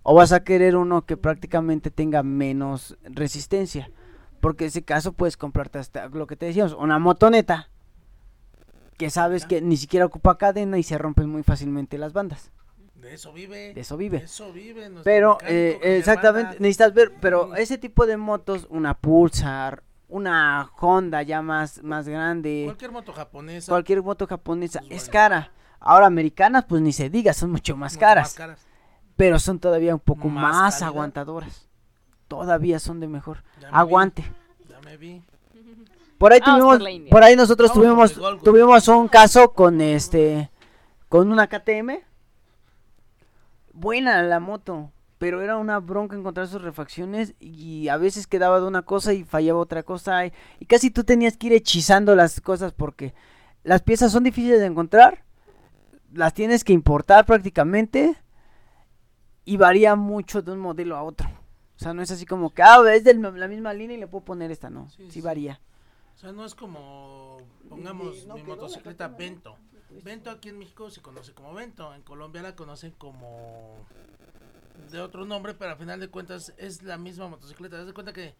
¿O vas a querer uno que prácticamente tenga menos resistencia? Porque en ese caso puedes comprarte hasta lo que te decíamos, una motoneta que sabes que ni siquiera ocupa cadena y se rompen muy fácilmente las bandas. De eso vive. De eso vive. De eso vive. Pero mecánico, eh, exactamente, bandas. necesitas ver, pero ese tipo de motos, una Pulsar, una Honda ya más, más grande, Cualquier moto japonesa. cualquier moto japonesa Pues es vale. cara. Ahora americanas, pues ni se diga, son mucho más mucho caras, caras. pero son todavía un poco Más más, aguantadoras. Todavía son de mejor Ya me vi, aguante. Ya me vi. Por ahí tuvimos, por ahí nosotros Vamos tuvimos, tuvimos un caso con este, con una KTM. Buena la moto, pero era una bronca encontrar sus refacciones y a veces quedaba de una cosa y fallaba otra cosa y, y casi tú tenías que ir hechizando las cosas porque las piezas son difíciles de encontrar, las tienes que importar prácticamente y varía mucho de un modelo a otro. O sea, no es así como que, ah, es de la misma línea y le puedo poner esta, no, Sí, sí, sí. varía. O sea, no es como, pongamos, no mi motocicleta. Vento. Vento aquí en México se conoce como Vento. En Colombia la conocen como de otro nombre, pero al final de cuentas es la misma motocicleta. Haz de cuenta que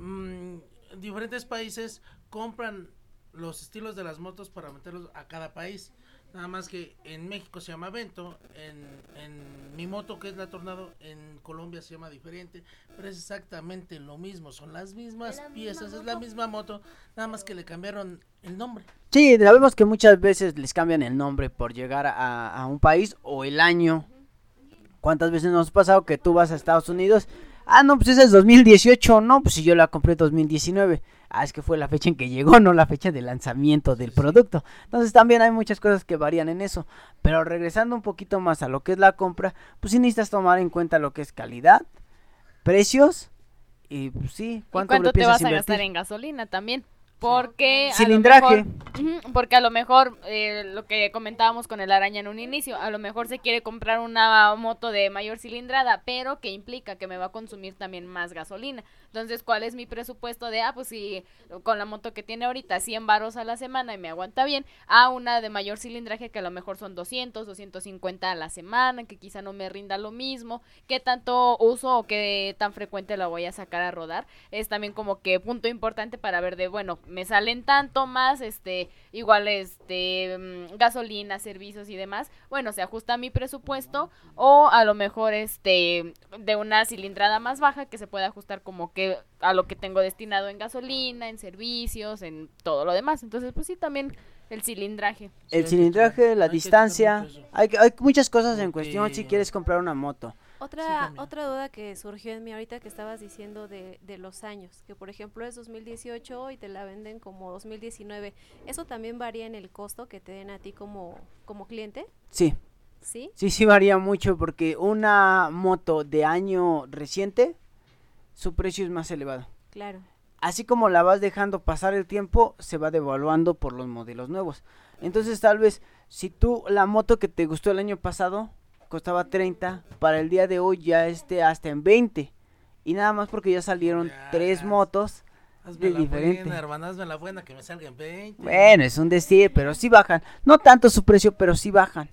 mm, diferentes países compran los estilos de las motos para meterlos a cada país. Nada más que en México se llama Vento, en, en mi moto que es la Tornado, en Colombia se llama diferente, pero es exactamente lo mismo, son las mismas ¿Es la misma piezas, es la misma moto, nada más que le cambiaron el nombre. Sí, sabemos que muchas veces les cambian el nombre por llegar a, a un país o el año. ¿Cuántas veces nos ha pasado que tú vas a Estados Unidos? Ah, no, pues ese es 2018, no, pues si yo la compré 2019. Ah, es que fue la fecha en que llegó, no la fecha de lanzamiento del producto. Entonces también hay muchas cosas que varían en eso. Pero regresando un poquito más a lo que es la compra, pues sí necesitas tomar en cuenta lo que es calidad, precios y pues sí, ¿Y cuánto, le te vas a gastar en gasolina también? Porque a lo Cilindraje. mejor- Ujú, porque a lo mejor eh, lo que comentábamos con el araña en un inicio, a lo mejor se quiere comprar una moto de mayor cilindrada, pero que implica que me va a consumir también más gasolina. Entonces, ¿cuál es mi presupuesto de, ah, pues si con la moto que tiene ahorita 100 varos a la semana y me aguanta bien, a una de mayor cilindraje que a lo mejor son 200, 250 a la semana, que quizá no me rinda lo mismo, qué tanto uso o qué tan frecuente la voy a sacar a rodar, es también como que punto importante para ver de, bueno, me salen tanto más, este, igual, este, mm, gasolina, servicios y demás, bueno, se ajusta a mi presupuesto o a lo mejor, este, de una cilindrada más baja que se puede ajustar como que a lo que tengo destinado en gasolina, en servicios, en todo lo demás. Entonces, pues sí, también el cilindraje. El cilindraje, la hay distancia, hay, que- hay muchas cosas en cuestión si quieres comprar una moto. Otra, otra duda que surgió en mí ahorita que estabas diciendo de, de los años, que por ejemplo es 2018 y te la venden como 2019. ¿Eso también varía en el costo que te den a ti como, como cliente? Sí, ¿Sí? sí, sí varía mucho porque una moto de año reciente, su precio es más elevado. Claro. Así como la vas dejando pasar el tiempo, se va devaluando por los modelos nuevos. Entonces tal vez si tú la moto que te gustó el año pasado costaba 30, para el día de hoy ya esté hasta en 20. Y nada más porque ya salieron Ya, tres ya. motos Hazme de la diferente. buena, hermana, hazme la buena, que me salga en 20. Bueno, es un decir, pero sí bajan. No tanto su precio, pero sí bajan.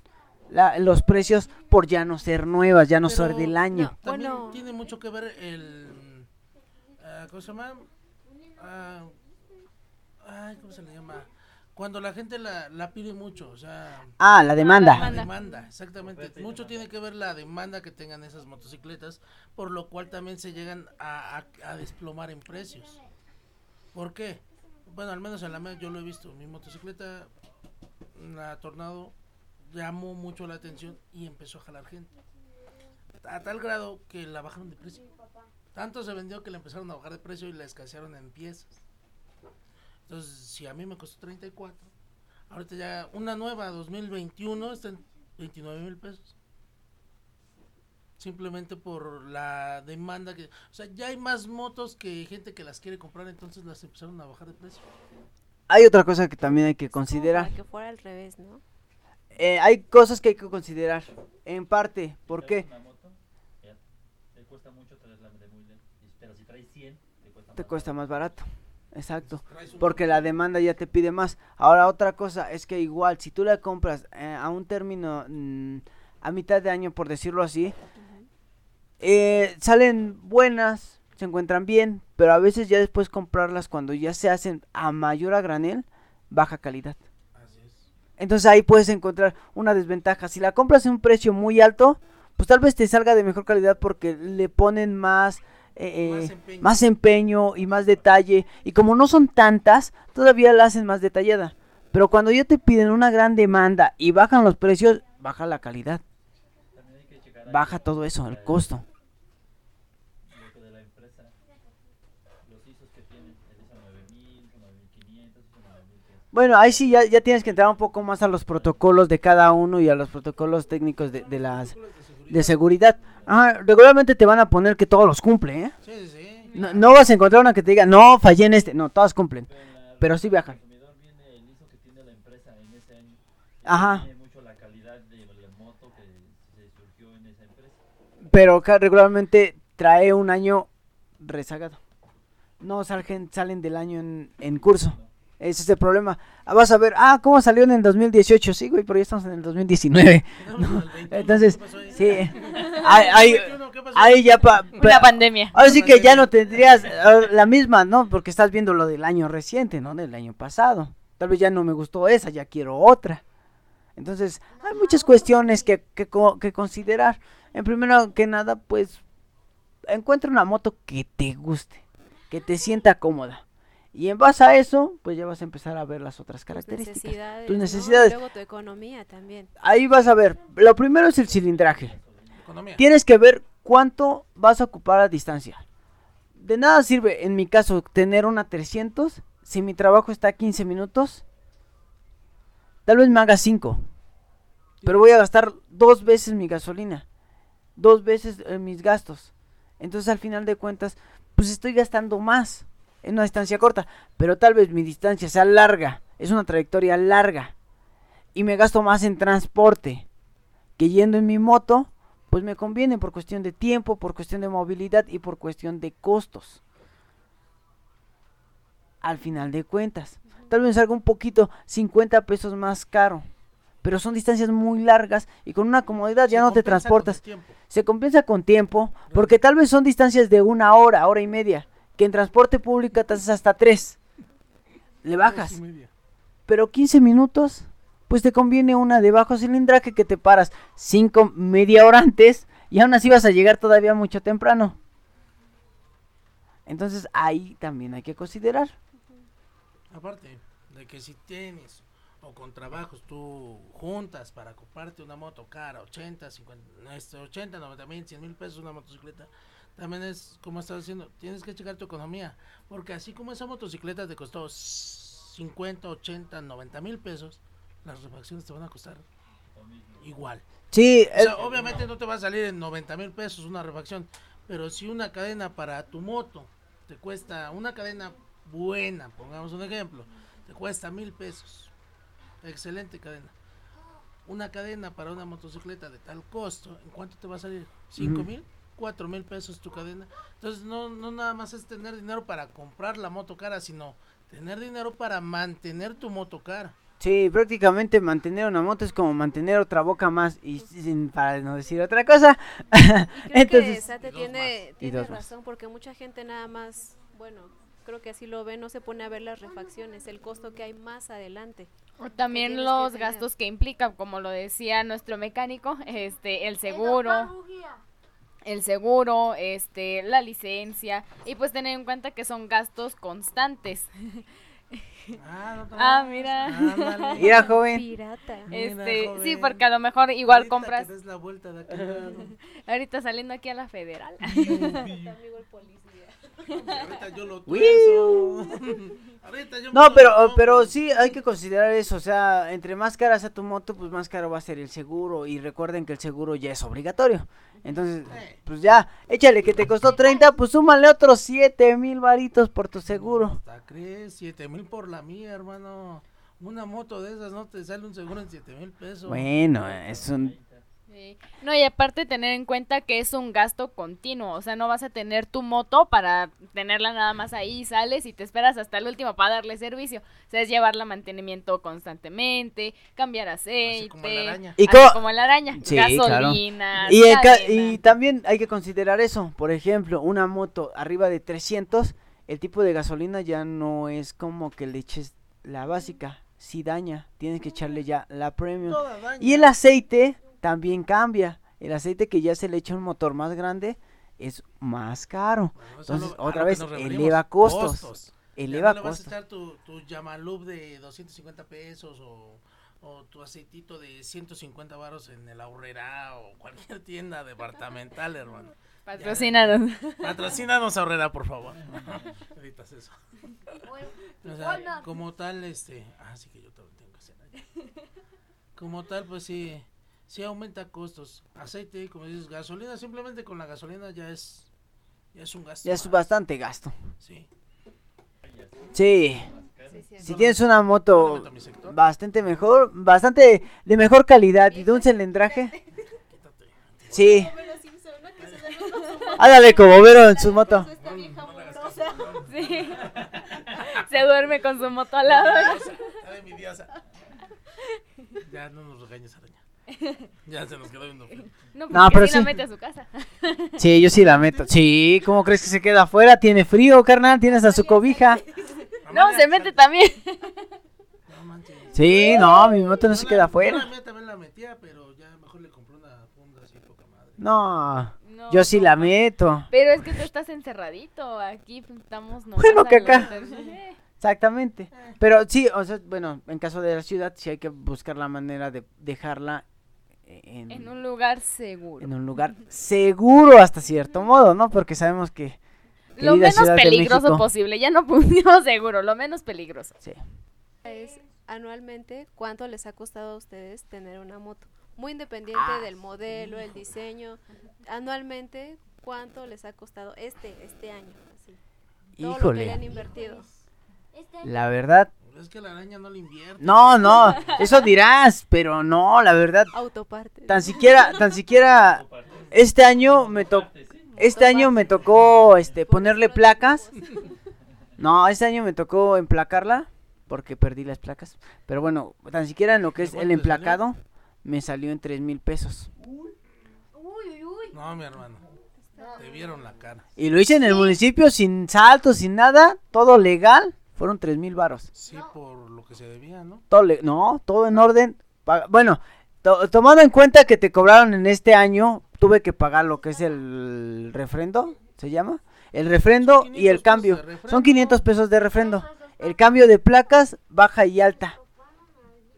La- los precios por ya no ser nuevas, ya no ser del año. no. También Bueno. tiene mucho que ver el... ah, ¿Cómo se llama? Ah, ay, ¿Cómo se le llama? Cuando la gente la, la pide mucho, o sea... Ah, la demanda. La Demanda. demanda, exactamente. Mucho tiene que ver la demanda que tengan esas motocicletas, por lo cual también se llegan a, a- a desplomar en precios. ¿Por qué? Bueno, al menos en la mía yo lo he visto. Mi motocicleta, la Tornado, llamó mucho la atención y empezó a jalar gente. A tal grado que la bajaron de precio. Tanto se vendió que la empezaron a bajar de precio y la escasearon en piezas. Entonces, si a mí me costó 34, ahorita ya una nueva 2021 está en 29 mil pesos. Simplemente por la demanda que... O sea, ya hay más motos que gente que las quiere comprar, entonces las empezaron a bajar de precio. Hay otra cosa que también hay que considerar. para que fuera al revés, ¿no? Eh, hay cosas que hay que considerar. En parte, ¿por qué? Una moto, ya, te cuesta mucho traerla de muy lejos. y- Pero si traes 100, te cuesta Te más cuesta más barato. Exacto. Porque la demanda ya te pide más. Ahora otra cosa es que igual si tú la compras eh, a un término mm, a mitad de año por decirlo así, eh, salen buenas, se encuentran bien, pero a veces ya después comprarlas cuando ya se hacen a mayor a granel, baja calidad. Así es. Entonces ahí puedes encontrar una desventaja. Si la compras a un precio muy alto, pues tal vez te salga de mejor calidad porque le ponen más, eh, Más eh, empeño. más empeño y más detalle. Y como no son tantas, todavía la hacen más detallada. Pero cuando ya te piden una gran demanda y bajan los precios, baja la calidad. Hay que Baja todo eso, el costo. lo de la empresa, los ISOs que tienen, el ISO 9000, ISO 9500, ISO 9300. Bueno, ahí sí ya, ya tienes que entrar un poco más a los protocolos de cada uno y a los protocolos técnicos de, de las de seguridad. Ah, regularmente te van a poner que todos los cumple, ¿eh? Sí, sí, sí. No, no vas a encontrar una que te diga, no, fallé en este. No, todas cumplen. Pero, Pero sí viajan. El consumidor viene el ISO que tiene la empresa en ese año. Ajá. Tiene mucho la calidad de la moto que se surgió en esa empresa. Pero acá regularmente trae un año rezagado. No salen, salen del año en, en curso. Ese es el problema. Ah, vas a ver, ah, ¿cómo salió en el 2018? Sí, güey, pero ya estamos en el 2019. No, el 21, Entonces, sí. Hay, hay- ¿El 21 qué ¿Qué pasó? ahí [LAUGHS] ya pa, pa- Una pandemia. Ahora sí que ya no tendrías eh, la misma, ¿no? Porque estás viendo lo del año reciente, ¿no? Del año pasado. Tal vez ya no me gustó esa, ya quiero otra. Entonces, hay muchas cuestiones que, que, que considerar. En primero que nada, pues, encuentra una moto que te guste, que te sienta cómoda. Y en base a eso, pues ya vas a empezar a ver las otras Tus características. necesidades. Tus ¿no? necesidades. Y luego tu economía también. Ahí vas a ver. Lo primero es el cilindraje. Economía. Tienes que ver cuánto vas a ocupar a distancia. De nada sirve, en mi caso, tener una 300 si mi trabajo está a 15 minutos. Tal vez me haga 5. Pero voy a gastar dos veces mi gasolina. Dos veces eh, mis gastos. Entonces al final de cuentas, pues estoy gastando más en una distancia corta. Pero tal vez mi distancia sea larga. Es una trayectoria larga. Y me gasto más en transporte. Que yendo en mi moto, pues me conviene por cuestión de tiempo, por cuestión de movilidad y por cuestión de costos. Al final de cuentas, tal vez salga un poquito 50 pesos más caro, pero son distancias muy largas y con una comodidad ya no te transportas. Se compensa con tiempo, porque tal vez son distancias de una hora, hora y media, que en transporte público te haces hasta tres. Le bajas pero 15 minutos, pues te conviene una de bajo cilindraje que te paras 5 media hora antes y aún así vas a llegar todavía mucho temprano. Entonces ahí también hay que considerar. Aparte de que si tienes o con trabajos tú juntas para comprarte una moto cara, 80, 50, este, 80, 90 mil, 100 mil pesos una motocicleta, también es como estás diciendo, tienes que checar tu economía, porque así como esa motocicleta te costó 50, 80, 90 mil pesos, las refacciones te van a costar igual. Sí, O sea, el- obviamente no te va a salir en 90 mil pesos una refacción, pero si una cadena para tu moto te cuesta, una cadena buena, pongamos un ejemplo, te cuesta mil pesos, excelente cadena. Una cadena para una motocicleta de tal costo, ¿en cuánto te va a salir? ¿Cinco Ujú. mil? ¿Cuatro mil pesos tu cadena? Entonces no, no nada más es tener dinero para comprar la moto cara, sino tener dinero para mantener tu moto cara. sí, prácticamente mantener una moto es como mantener otra boca más y sin, para no decir otra cosa. Creo que Entonces, Sate tiene, tiene más. razón, porque mucha gente nada más, bueno, creo que así lo ve, no se pone a ver las refacciones, el costo que hay más adelante. O También que los gastos que implica, como lo decía nuestro mecánico, este, el seguro, el seguro, este, la licencia y pues tener en cuenta que son gastos constantes. Ah, no Ah, mira. Ándale. mira joven, Pirata. Mira, Este, sí, joven. porque a lo mejor igual Ahorita compras que des la vuelta de [LAUGHS] ahorita saliendo aquí a la federal. [LAUGHS] Ahorita yo lo. [LAUGHS] Ahorita yo No, lo pero, pongo. pero sí hay que considerar eso, o sea, entre más cara sea tu moto, pues más caro va a ser el seguro y recuerden que el seguro ya es obligatorio. Entonces, pues ya, échale que te costó 30, pues súmale otros 7 mil varitos por tu seguro. Hasta crees, 7 mil por la mía, hermano. Una moto de esas no te sale un seguro en 7 mil pesos. Bueno, es un... Sí. No, y aparte tener en cuenta que es un gasto continuo, o sea, no vas a tener tu moto para tenerla nada más ahí, sales y te esperas hasta el último para darle servicio. O sea, es llevarla a mantenimiento constantemente, cambiar aceite. Así como la araña. Y así como la araña, Sí, claro. gasolina, Y, el ca- cadena. y también hay que considerar eso, por ejemplo, una moto arriba de 300, el tipo de gasolina ya no es como que le eches la básica, si daña, tienes que echarle ya la premium. Y el aceite también cambia. El aceite que ya se le echa a un motor más grande es más caro. Es Entonces, lo- otra vez, eleva costos. Ya Eleva no le vas a costos. echar tu, tu Yamalub de 250 pesos o, o tu aceitito de 150 baros en el Aurrera o cualquier tienda departamental, hermano. [LAUGHS] Patrocínanos. Patrocínanos Aurrera, por favor. [LAUGHS] [LAUGHS] Editas eso. O sea, como tal, este... Ah, sí que yo también tengo que hacer. Como tal, pues sí, sí aumenta costos. Aceite, como dices, gasolina, simplemente con la gasolina ya es... Ya es un gasto. Ya es bastante gasto. Sí. Sí. Sí, sí, Si tienes una moto bastante mejor, bastante de mejor calidad y de un cilindraje. Quítate. Sí. Hágale como Vero en su moto. Sí. [LAUGHS] Se duerme con su moto al lado. Ya no nos regañes, araña. [LAUGHS] Ya se nos quedó viendo. feo. [LAUGHS] No, No, pero sí la sí. mete a su casa. [LAUGHS] Sí, yo sí la meto. Sí, ¿cómo crees que se queda afuera? Tiene frío, carnal, tienes a su cobija. No, se mete también. No manches. Sí, no, mi moto no se queda yo afuera. También la metía, pero ya mejor le compré una funda así poca madre. No, No, yo sí la no. meto. Pero es que tú estás encerradito. Aquí estamos nomás Bueno, que acá. Exactamente. Pero sí, o sea, bueno, en caso de la ciudad sí hay que buscar la manera de dejarla en, En un lugar seguro. en un lugar seguro hasta cierto modo, ¿no? Porque sabemos que... Lo menos peligroso México- posible. Ya no [LAUGHS] pusimos seguro, lo menos peligroso. Sí. Es anualmente cuánto les ha costado a ustedes tener una moto. Muy independiente Ah, del modelo, el diseño. Anualmente, ¿cuánto les ha costado este este año? Así. Todo lo que le han Híjole, invertido. Este la verdad... Es que la araña no le invierte. No, no, eso dirás, pero no, la verdad, Autopartes. tan siquiera, tan siquiera, este año me tocó, este año me tocó, este, ponerle placas. No, este año me tocó emplacarla, porque perdí las placas. Pero bueno, tan siquiera en lo que es el emplacado, me salió en tres mil pesos. Uy, uy, uy. No, mi hermano. Te vieron la cara. Y lo hice en el municipio sin saltos, sin nada, todo legal, fueron tres mil varos. Sí, por lo que se debía, ¿no? Todo le- no, todo en orden. Bueno, to- tomando en cuenta que te cobraron en este año, tuve que pagar lo que es el refrendo, ¿se llama? El refrendo y el 500 cambio. Son 500 pesos de refrendo. El cambio de placas, baja y alta.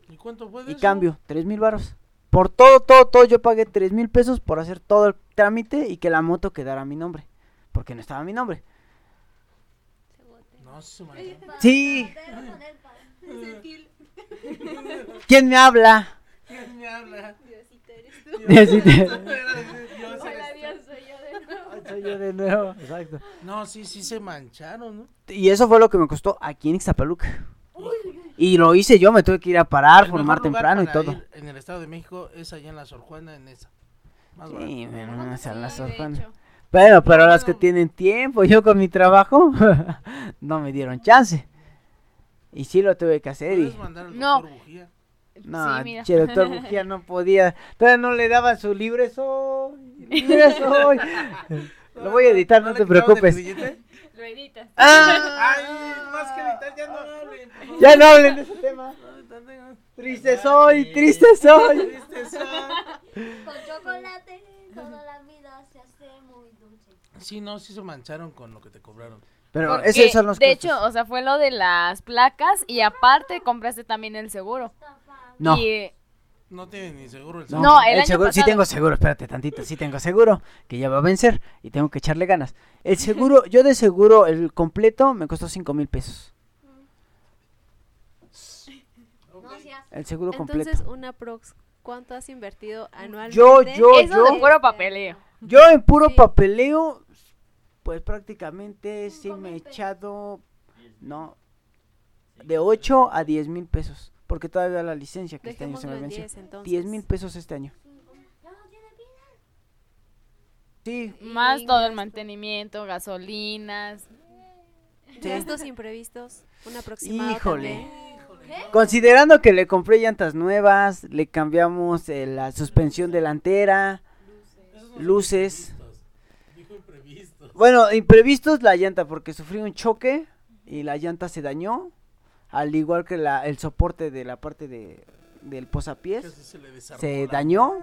¿Y cuánto fue de Y eso? cambio, 3 mil varos. Por todo, todo, todo, yo pagué 3 mil pesos por hacer todo el trámite y que la moto quedara a mi nombre. Porque no estaba a mi nombre. No, manchó. Sí, [LAUGHS] [LAUGHS] ¿quién me habla? ¿Quién me habla? Sí, te- Yo sé- Soy yo de nuevo, exacto. No, sí, sí se mancharon, ¿no? Y eso fue lo que me costó aquí en Ixtapaluca. Y lo hice yo, me tuve que ir a parar, El formar mejor lugar temprano y todo. ir En el Estado de México es allá en la Sor Juana, en esa. Más. Sí, a hacer la Sor de Juana. Pero, pero las que tienen tiempo, yo con mi trabajo, [LAUGHS] no me dieron chance. Y sí lo tuve que hacer y... No. Bujía. No, Sí, mira. che, doctor Bujía no podía. Todavía no le daban su libre soy. Libre soy. [LAUGHS] Lo voy a editar, no te preocupes. Lo editas. ¡Ah! Ay, más que editar, ya no hablen. Ya no hablen de ese tema. Triste soy, triste soy. Triste soy. Con chocolate, toda la vida se hace muy dulce. Sí, no, sí se mancharon con lo que te cobraron. Pero Porque, esos son los de costos. hecho, o sea, fue lo de las placas y aparte compraste también el seguro. no. Y, No tienen ni seguro el seguro. No, el año seguro, sí pasado. tengo seguro, espérate tantito, sí tengo seguro, que ya va a vencer y tengo que echarle ganas. El seguro, [LAUGHS] yo de seguro, el completo me costó cinco mil pesos. El seguro Entonces, completo. una prox, ¿cuánto has invertido anualmente? Yo, yo, eso yo, de puro papeleo. yo en puro Sí. papeleo, pues prácticamente sí me he echado, no, de 8 a 10 mil pesos, porque todavía la licencia que este año se me en venció. 10 entonces. 10 mil pesos este año. Ya no tiene pila. Sí, Más todo el mantenimiento, gasolinas. sí. Gastos imprevistos, un aproximado Híjole. también. Considerando que le compré llantas nuevas, le cambiamos eh, la suspensión delantera, luces. Bueno, imprevistos la llanta porque sufrí un choque y la llanta se dañó, al igual que la, el soporte de la parte de, del posapiés se dañó.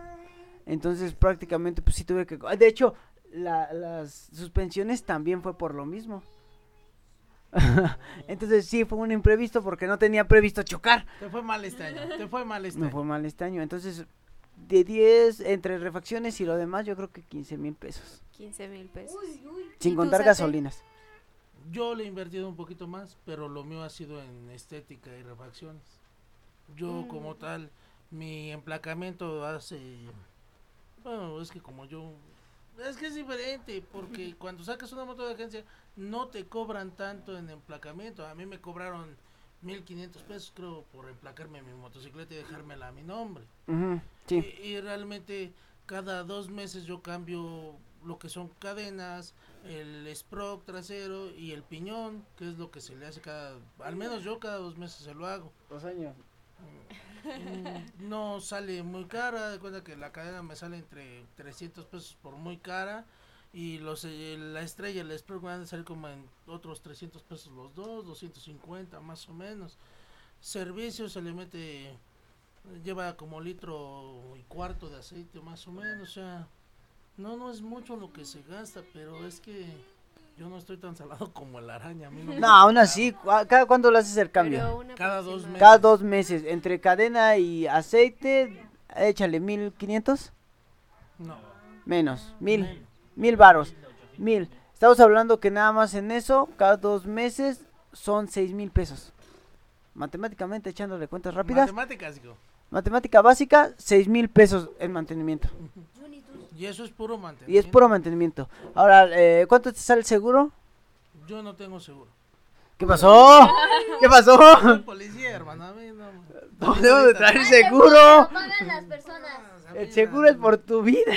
Entonces prácticamente pues sí tuve que... De hecho, la- las suspensiones también fue por lo mismo. [LAUGHS] Entonces sí fue un imprevisto porque no tenía previsto chocar. Te fue mal este año. Te fue mal este Me año. fue mal este año. Entonces, de 10, entre refacciones y lo demás, yo creo que 15 mil pesos. 15 mil pesos. Uy, uy. Sin ¿Y tú, contar gasolinas. Yo le he invertido un poquito más, pero lo mío ha sido en estética y refacciones. Yo Mm. como tal, mi emplacamiento hace... Bueno, es que como yo... Es que es diferente, porque [LAUGHS] cuando sacas una moto de agencia no te cobran tanto en emplacamiento. A mí me cobraron 1500 pesos, creo, por emplacarme mi motocicleta y dejármela a mi nombre. Sí. Y, y realmente cada dos meses yo cambio lo que son cadenas, el sprock trasero y el piñón, que es lo que se le hace cada, al menos yo cada dos meses se lo hago. Dos años. Mm, No sale muy cara, de cuenta que la cadena me sale entre 300 pesos por muy cara y los eh, la estrella, el Spur van a salir como en otros 300 pesos los dos, 250 más o menos. Servicio se le mete, lleva como litro y cuarto de aceite más o menos, o sea, no, no es mucho lo que se gasta, pero es que yo no estoy tan salado [LAUGHS] como la araña. a mí no me No, aún así, ¿cu- ¿cada cuándo le haces el cambio? Cada dos meses. Cada dos meses, entre cadena y aceite, échale 1500, No, menos, mil, menos. Mil varos, mil. Estamos hablando que nada más en eso, cada dos meses son seis mil pesos. Matemáticamente, echándole cuentas rápidas, Matemáticas, digo. matemática básica, seis mil pesos en mantenimiento. Y eso es puro mantenimiento. Y es puro mantenimiento. Ahora, eh, ¿cuánto te sale el seguro? Yo no tengo seguro. ¿Qué pasó? ¿Qué pasó? Soy policía, hermano. A mí no. No debo de traer seguro. pagan las personas. El seguro es por tu vida.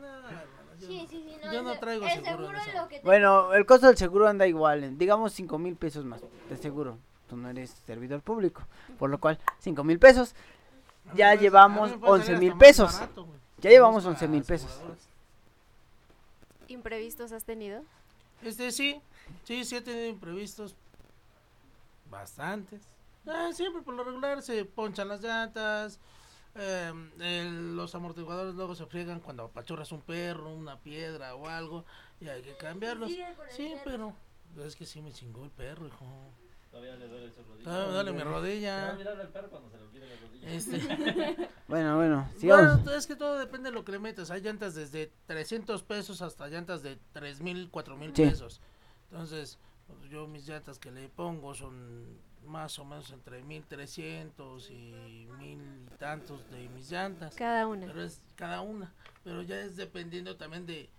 No, hermano, yo Sí, no. sí, sí. No, Yo no traigo el seguro seguro lo que te Bueno, el costo del seguro anda igual, digamos 5 mil pesos más, de seguro. Tú no eres servidor público, por lo cual 5 mil pesos. Ya puede- llevamos puede 11 salir mil pesos. barato. Ya llevamos Para 11 mil pesos. ¿Imprevistos has tenido? Este sí, sí, sí he tenido imprevistos. Bastantes. Ah, siempre por lo regular se ponchan las llantas. Em, el- los amortiguadores luego se friegan cuando apachurras un perro, una piedra o algo. Y hay que cambiarlos. El Sí, pero es que sí me chingó el perro, hijo. Todavía le duele su rodilla. Todavía me duele mi Se va a rodilla. al perro cuando se le olvide la rodilla. Este, [LAUGHS] Bueno, bueno, sigamos. Bueno, es que todo depende de lo que le metas. Hay llantas desde 300 pesos hasta llantas de 3 mil, 4 mil Sí. pesos. Entonces, pues, yo mis llantas que le pongo son más o menos entre 1300 y mil y tantos de mis llantas. Cada una. Pero es cada una. Pero ya es dependiendo también de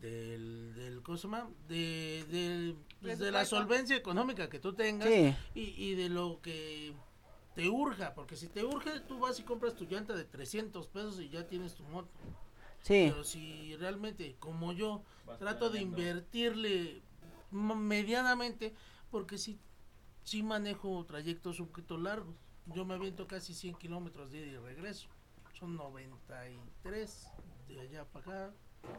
del, del ¿cómo se llama? De, del- pues, de la solvencia económica que tú tengas Sí, y, y de lo que te urja, porque si te urge, tú vas y compras tu llanta de 300 pesos y ya tienes tu moto. sí. Pero si realmente, como yo, Vas trato de invertirle medianamente, porque si, si manejo trayectos un poquito largos. Yo me aviento casi 100 kilómetros de ida y regreso. Son 93 de allá para acá.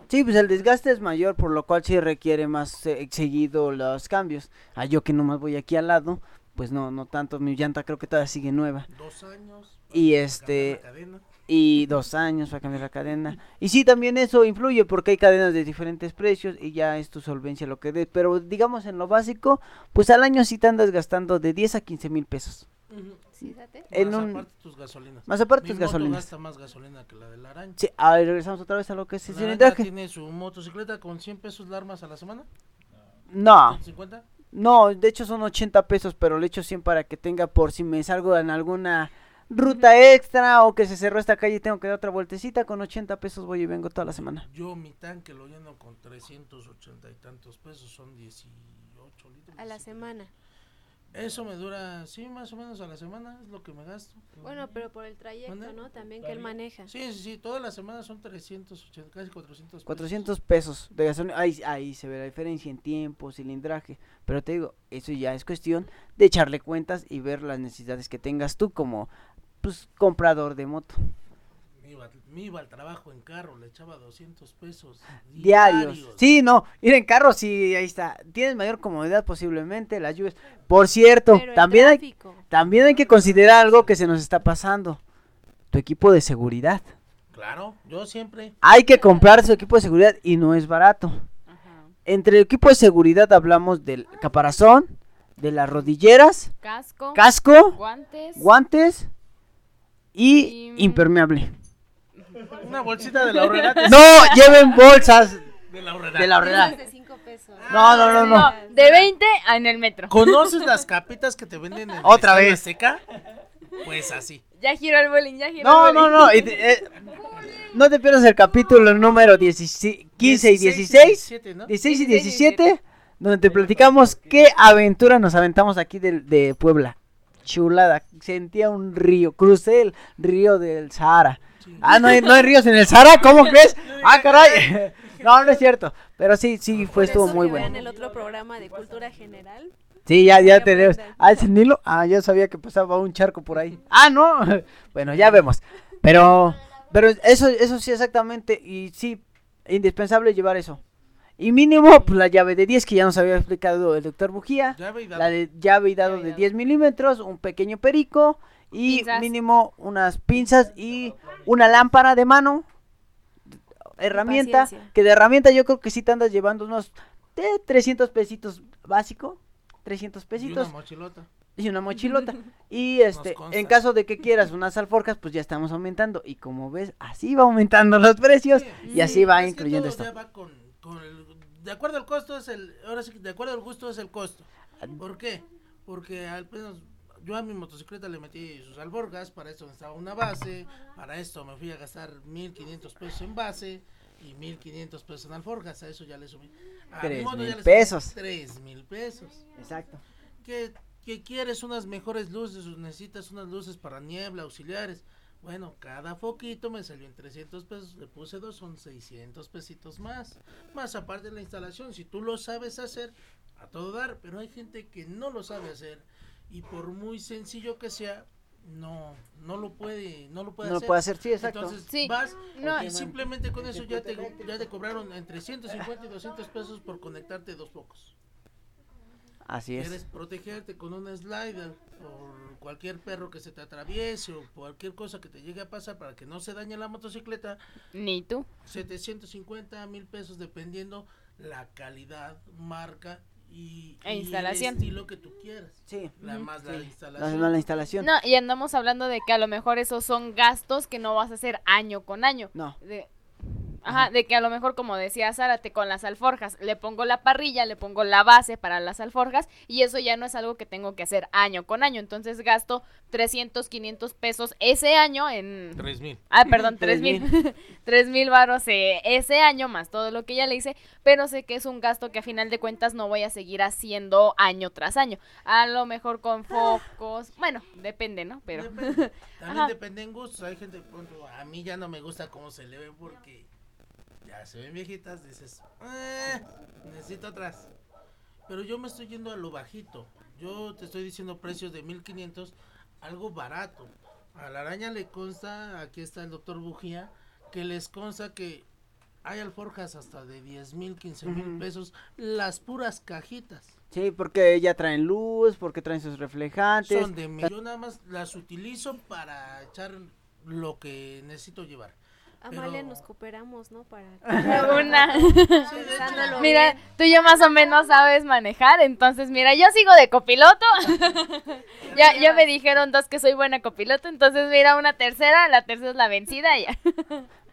Sí, pues el desgaste es mayor, por lo cual sí requiere más eh, seguido los cambios. Ah, yo que nomás voy aquí al lado, pues no, no tanto. Mi llanta creo que todavía sigue nueva. Dos años. Y este, la cadena. Y dos años para cambiar la cadena. Y sí, también eso influye porque hay cadenas de diferentes precios y ya es tu solvencia lo que des. Pero digamos en lo básico, pues al año sí te andas gastando de 10 a 15 mil pesos. Sí, date. En más un- aparte tus gasolinas. Más aparte Mi tus moto gasolinas. gasta más gasolina que la de la araña. Sí, ahora regresamos otra vez a lo que es el cilindraje. tiene su motocicleta con 100 pesos la armas a la semana. No, 50. no, de hecho son 80 pesos, pero le echo 100 para que tenga por si me salgo en alguna ruta extra o que se cerró esta calle y tengo que dar otra vueltecita. Con 80 pesos voy y vengo toda la semana. Yo mi tanque lo lleno con 380 y tantos pesos, son 18 litros. A la 17. semana. Eso me dura, sí, más o menos a la semana, es lo que me gasto. Bueno, pero por el trayecto. ¿no? También que él maneja. Sí, sí, sí, toda la semana son 380, casi 400 pesos. 400 pesos de gasolina. Ahí, ahí se ve la diferencia en tiempo, cilindraje. Pero te digo, eso ya es cuestión de echarle cuentas y ver las necesidades que tengas tú como pues comprador de moto. Me iba, me iba al trabajo en carro, le echaba 200 pesos Diarios. Sí, no, ir en carro, sí, ahí está. Tienes mayor comodidad posiblemente, las lluvias. Por cierto, Pero también hay, también hay que considerar algo que se nos está pasando. Tu equipo de seguridad. Claro, yo siempre. Hay que comprar su equipo de seguridad y no es barato. Entre el equipo de seguridad hablamos del caparazón, de las rodilleras, Casco, casco, guantes. guantes y Y- impermeable. Una bolsita de la horrera. [LAUGHS] No lleven bolsas De la horrera. de la horrera. Esas de 5 pesos. No, no, no, no. No, de 20 a en el metro. ¿Conoces las capitas que te venden en Otra vez. Azteca? Pues así. Ya giró el bowling, ya giró No, el no, bowling. no. te- eh, no te pierdas el capítulo número 16, 15 y 16. 17, ¿no? 16 y 16 y 17, donde te platicamos qué aventura nos aventamos aquí de, de Puebla. Chulada, sentía un río, crucé el río del Sahara. Ah, ¿no hay, no hay ríos en el Sahara, ¿cómo [LAUGHS] crees? Ah, caray. [LAUGHS] No, no es cierto, pero sí, sí, fue, estuvo muy bueno. el otro programa de cultura general. Sí, ya, ya tenemos. Ah, ¿es Nilo? Ah, yo sabía que pasaba un charco por ahí. Ah, no. [LAUGHS] Bueno, ya vemos. Pero, pero eso, eso sí, exactamente. Y sí, indispensable llevar eso. Y mínimo, pues la llave de 10 que ya nos había explicado el doctor Bujía. Y La dado. de llave y dado Llave y de dado. 10 milímetros, un pequeño perico y Pinzas. mínimo unas pinzas y una lámpara de mano. Herramienta, paciencia. que de herramienta yo creo que sí te andas llevando unos de 300 pesitos básico, 300 Y pesitos una mochilota. y una mochilota. Y [LAUGHS] este, en caso de que quieras unas alforjas, pues ya estamos aumentando. Y como ves, así va aumentando los precios y así va Es que incluyendo todo esto. ya va con, con el- de acuerdo al costo es el, ahora sí de acuerdo al gusto es el costo. Ah. ¿Por qué? Porque al menos yo a mi motocicleta le metí sus alborgas, para esto necesitaba una base, para esto me fui a gastar 1500 pesos en base y 1500 pesos en alforjas, a eso ya le subí. A mi Tres moto ya mil le subí pesos. 3000 pesos. Exacto. que, que quieres unas mejores luces, necesitas unas luces para niebla, auxiliares. Bueno, cada foquito me salió en 300 pesos, le puse dos, son 600 pesitos más. Más aparte de la instalación, si tú lo sabes hacer, a todo dar, pero hay gente que no lo sabe hacer y por muy sencillo que sea, no, no lo puede, no lo puede No hacer. puede hacer, sí, exacto. Entonces Sí, vas no. y simplemente con eso ya te, ya te cobraron entre 150 y 200 pesos por conectarte dos focos. Así es. Quieres protegerte con un slider por cualquier perro que se te atraviese o cualquier cosa que te llegue a pasar para que no se dañe la motocicleta, Ni tú. 750 mil pesos dependiendo la calidad, marca y, E y instalación. el estilo que tú quieras. Sí. La más la instalación. La, la instalación. No, y andamos hablando de que a lo mejor esos son gastos que no vas a hacer año con año. No. De, ajá, de que a lo mejor, como decía Zárate, con las alforjas, le pongo la parrilla, le pongo la base para las alforjas, y eso ya no es algo que tengo que hacer año con año. Entonces gasto 300, 500 pesos ese año en... 3 mil. Ah, perdón, Tres [LAUGHS] tres mil. [LAUGHS] Tres mil varos eh, ese año más todo lo que ya le hice, pero sé que es un gasto que a final de cuentas no voy a seguir haciendo año tras año. A lo mejor con focos, bueno, depende, ¿no? Pero Depende. [LAUGHS] También Ajá. depende en gustos. Hay gente, a mí ya no me gusta cómo se le ve porque ya se ven viejitas. Dices, "Eh, necesito otras. Pero yo me estoy yendo a lo bajito. Yo te estoy diciendo precios de 1500, algo barato. A la araña le consta, aquí está el doctor Bujía, que les consta que hay alforjas hasta de 10 mil, 15 mil pesos, las puras cajitas. Sí, porque ya traen luz, porque traen sus reflejantes. Son de mil. Yo nada más las utilizo para echar lo que necesito llevar. Amalia, Pero- nos cooperamos, ¿no? Para [LAUGHS] una. [LAUGHS] Mira, tú ya más o menos sabes manejar, entonces mira, yo sigo de copiloto. [LAUGHS] ya, ya me dijeron dos que soy buena copiloto, entonces mira, una tercera, la tercera es la vencida y ya.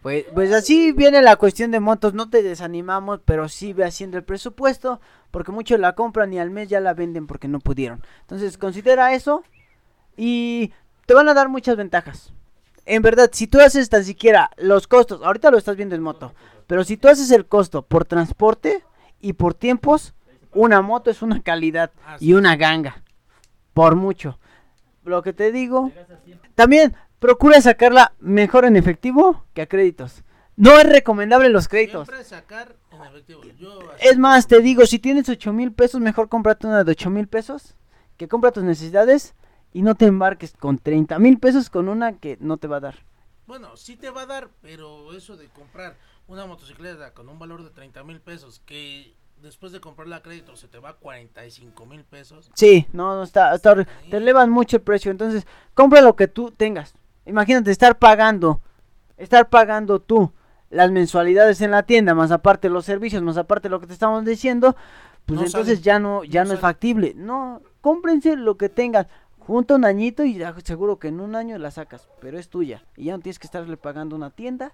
Pues, pues así viene la cuestión de motos, no te desanimamos, pero sí ve haciendo el presupuesto, porque muchos la compran y al mes ya la venden porque no pudieron. Entonces considera eso y te van a dar muchas ventajas. En verdad, si tú haces tan siquiera los costos, ahorita lo estás viendo en moto, pero si tú haces el costo por transporte y por tiempos, una moto es una calidad y una ganga, por mucho. Lo que te digo, también procura sacarla mejor en efectivo que a créditos. No es recomendable los créditos. Sacar en efectivo. Yo así- Es más, te digo, si tienes 8 mil pesos, mejor cómprate una de 8 mil pesos, que compra tus necesidades y no te embarques con 30 mil pesos con una que no te va a dar. Bueno, sí te va a dar, pero eso de comprar una motocicleta con un valor de 30 mil pesos que después de comprarla a crédito se te va a 45 mil pesos. Sí, no, no está, te elevan mucho el precio, entonces compra lo que tú tengas. Imagínate estar pagando, estar pagando tú las mensualidades en la tienda, más aparte los servicios, más aparte lo que te estamos diciendo, pues No entonces sale, ya no, ya no no, es factible. No, cómprense lo que tengan. Junta un añito y seguro que en un año la sacas, pero es tuya. Y ya no tienes que estarle pagando una tienda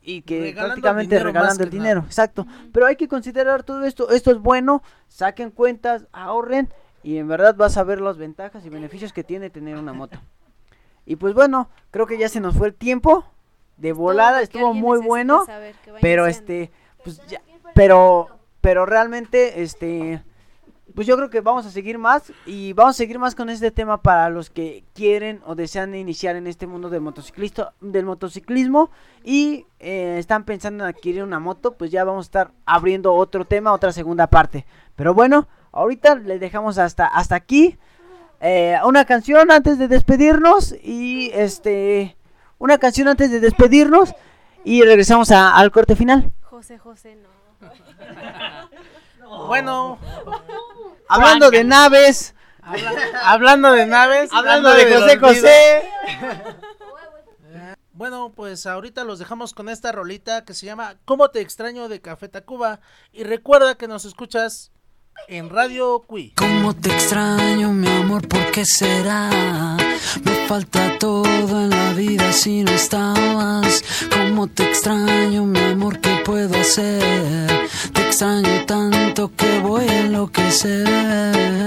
y que Regalando prácticamente regalando el dinero. nada. Exacto. Pero hay que considerar todo esto. Esto es bueno. Saquen cuentas, ahorren y en verdad vas a ver las ventajas y beneficios que tiene tener una moto. Y pues bueno, creo que ya se nos fue el tiempo. De volada estuvo muy bueno. saber Pero iniciando. este, pues ya, pero, pero realmente, este, pues yo creo que vamos a seguir más y vamos a seguir más con este tema para los que quieren o desean iniciar en este mundo del motociclista, del motociclismo y eh, están pensando en adquirir una moto, pues ya vamos a estar abriendo otro tema, otra segunda parte. Pero bueno, Ahorita le dejamos hasta, hasta aquí. Eh, una canción antes de despedirnos y este una canción antes de despedirnos y regresamos a- al corte final. José José, no. [LAUGHS] Bueno, [LAUGHS] Hablando de naves, hablando de naves, hablando de José. José. [LAUGHS] Bueno, pues ahorita los dejamos con esta rolita que se llama ¿Cómo te extraño de Café Tacuba? Y recuerda que nos escuchas en Radio Cui. Cómo te extraño, mi amor, ¿por qué será? Me falta todo en la vida si no estabas. Cómo te extraño, mi amor, ¿qué puedo hacer? Te extraño tanto que voy a enloquecer.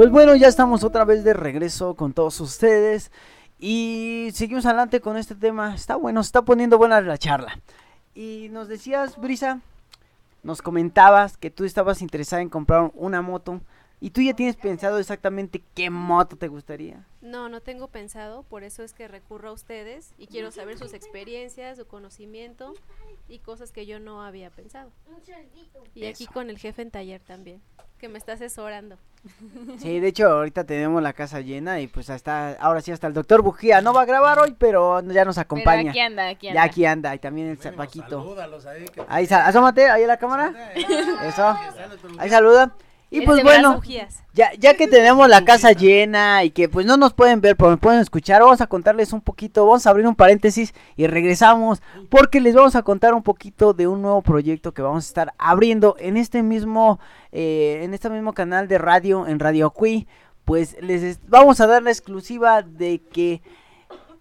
Pues bueno, ya estamos otra vez de regreso con todos ustedes y seguimos adelante con este tema. Está bueno, se está poniendo buena la charla. Y nos decías, Brisa, nos comentabas que tú estabas interesada en comprar una moto y tú ya tienes pensado exactamente qué moto te gustaría. No, no tengo pensado, por eso es que recurro a ustedes y quiero saber sus experiencias, su conocimiento y cosas que yo no había pensado. Y aquí con el jefe en taller también, que me está asesorando. Sí, de hecho ahorita tenemos la casa llena y pues hasta ahora sí hasta el doctor Bujía no va a grabar hoy, pero ya nos Pero acompaña. aquí anda, aquí anda. Ya aquí anda y también el Bueno, Zapaquito. salúdalos ahí, que- Ahí, asómate, ahí a la cámara. Eh, Eso. Ahí saluda. Y pues bueno, ya, ya que tenemos la casa llena y que pues no nos pueden ver, pero me pueden escuchar, vamos a contarles un poquito, vamos a abrir un paréntesis y regresamos porque les vamos a contar un poquito de un nuevo proyecto que vamos a estar abriendo en este mismo, eh, en este mismo canal de radio, en Radio Cui. Pues les es- vamos a dar la exclusiva de que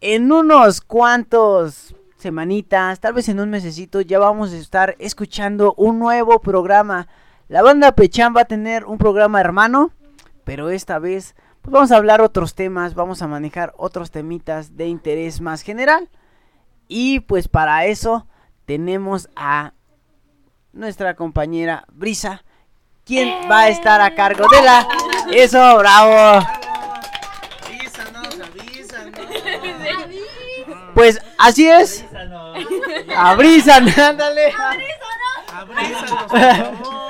en unos cuantos semanitas, tal vez en un mesecito, ya vamos a estar escuchando un nuevo programa. La banda Pechan va a tener un programa hermano, pero esta vez pues vamos a hablar otros temas, vamos a manejar otros temitas de interés más general. Y pues para eso tenemos a nuestra compañera Brisa, quien va a estar a cargo de la... Eso, bravo. Avísanos, avísanos. Pues así es. Avísanos. A Brisa, [LAUGHS] ándale. Abrízanos, por favor.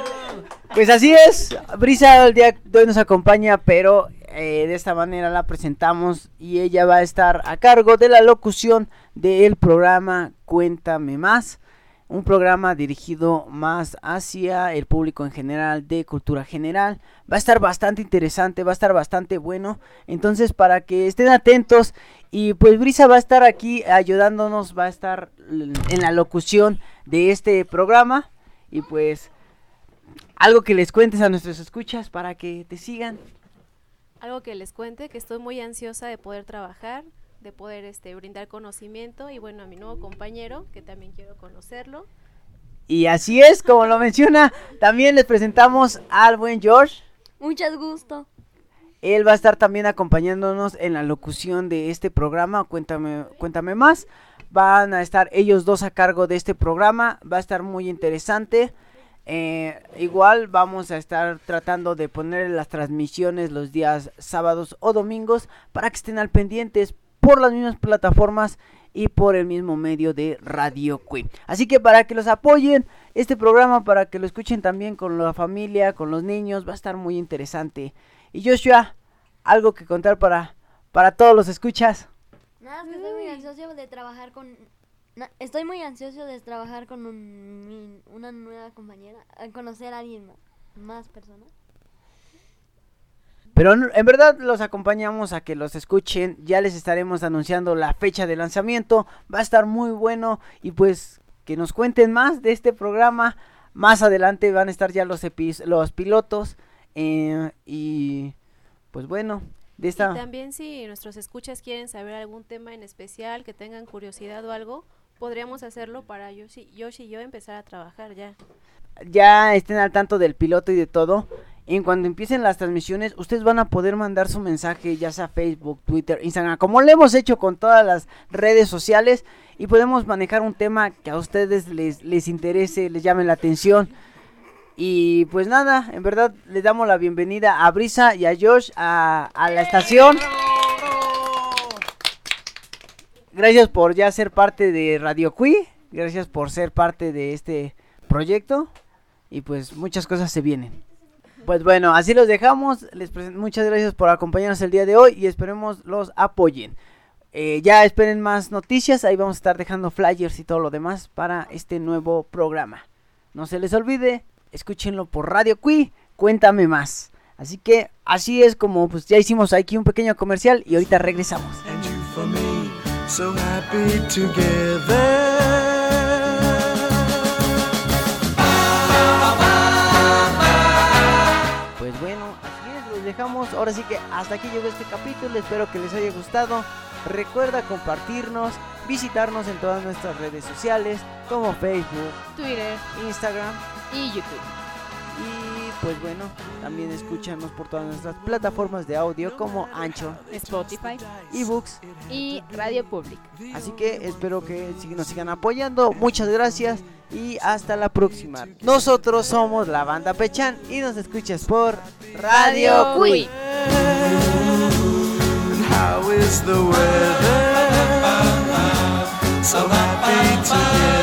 Pues así es, Brisa el día de hoy nos acompaña, pero eh, de esta manera la presentamos y ella va a estar a cargo de la locución del programa Cuéntame Más, un programa dirigido más hacia el público en general de cultura general. Va a estar bastante interesante, va a estar bastante bueno, entonces para que estén atentos y pues Brisa va a estar aquí ayudándonos, va a estar en la locución de este programa y pues algo que les cuentes a nuestros escuchas para que te sigan. Algo que les cuente, que estoy muy ansiosa de poder trabajar, de poder este, brindar conocimiento y bueno, a mi nuevo compañero, que también quiero conocerlo. Y así es, como lo menciona, también les presentamos al buen George. Muchas gusto. Él va a estar también acompañándonos en la locución de este programa. Cuéntame, cuéntame más. Van a estar ellos dos a cargo de este programa. Va a estar muy interesante. Eh, igual vamos a estar tratando de poner las transmisiones los días sábados o domingos para que estén al pendientes por las mismas plataformas y por el mismo medio de Radio Queen. Así que para que los apoyen este programa, para que lo escuchen también con la familia, con los niños, va a estar muy interesante. Y Joshua, algo que contar para, para todos los escuchas. Nada, estoy muy de trabajar con... estoy muy ansioso de trabajar con un- mi- una nueva compañera, a conocer a alguien más, más personas. Pero en verdad los acompañamos a que los escuchen. Ya les estaremos anunciando la fecha de lanzamiento. Va a estar muy bueno. Y pues que nos cuenten más de este programa. Más adelante van a estar ya los, epis- los pilotos. eh, y pues bueno, de Y esta... también si nuestros escuchas quieren saber algún tema en especial, que tengan curiosidad o algo, podríamos hacerlo para Yoshi, Yoshi y yo empezar a trabajar ya. ya estén al tanto del piloto y de todo. En cuando empiecen las transmisiones, ustedes van a poder mandar su mensaje, ya sea Facebook, Twitter, Instagram, como lo hemos hecho con todas las redes sociales. Y podemos manejar un tema que a ustedes les, les interese, les llame la atención. Y pues nada, en verdad les damos la bienvenida a Brisa y a Josh a, a la estación. Gracias por ya ser parte de Radio Cui. Gracias por ser parte de este proyecto. Y pues muchas cosas se vienen. Pues bueno, así los dejamos. Les muchas gracias por acompañarnos el día de hoy y esperemos los apoyen. Eh, ya esperen más noticias. Ahí vamos a estar dejando flyers y todo lo demás para este nuevo programa. No se les olvide, escúchenlo por Radio Cui. Cuéntame más. Así que así es como pues ya hicimos aquí un pequeño comercial y ahorita regresamos. So happy together. Pues bueno, así es, los dejamos. Ahora sí que hasta aquí llegó este capítulo. Espero que les haya gustado. Recuerda compartirnos, visitarnos en todas nuestras redes sociales, como Facebook, Twitter Instagram. y YouTube. Pues bueno, también escúchanos por todas nuestras plataformas de audio como Ancho, Spotify eBooks. y Radio Public. Así que espero que nos sigan apoyando. Muchas gracias y hasta la próxima. Nosotros somos la banda Pechan y nos escuchas por Radio Cui. And how is the weather? So happy together.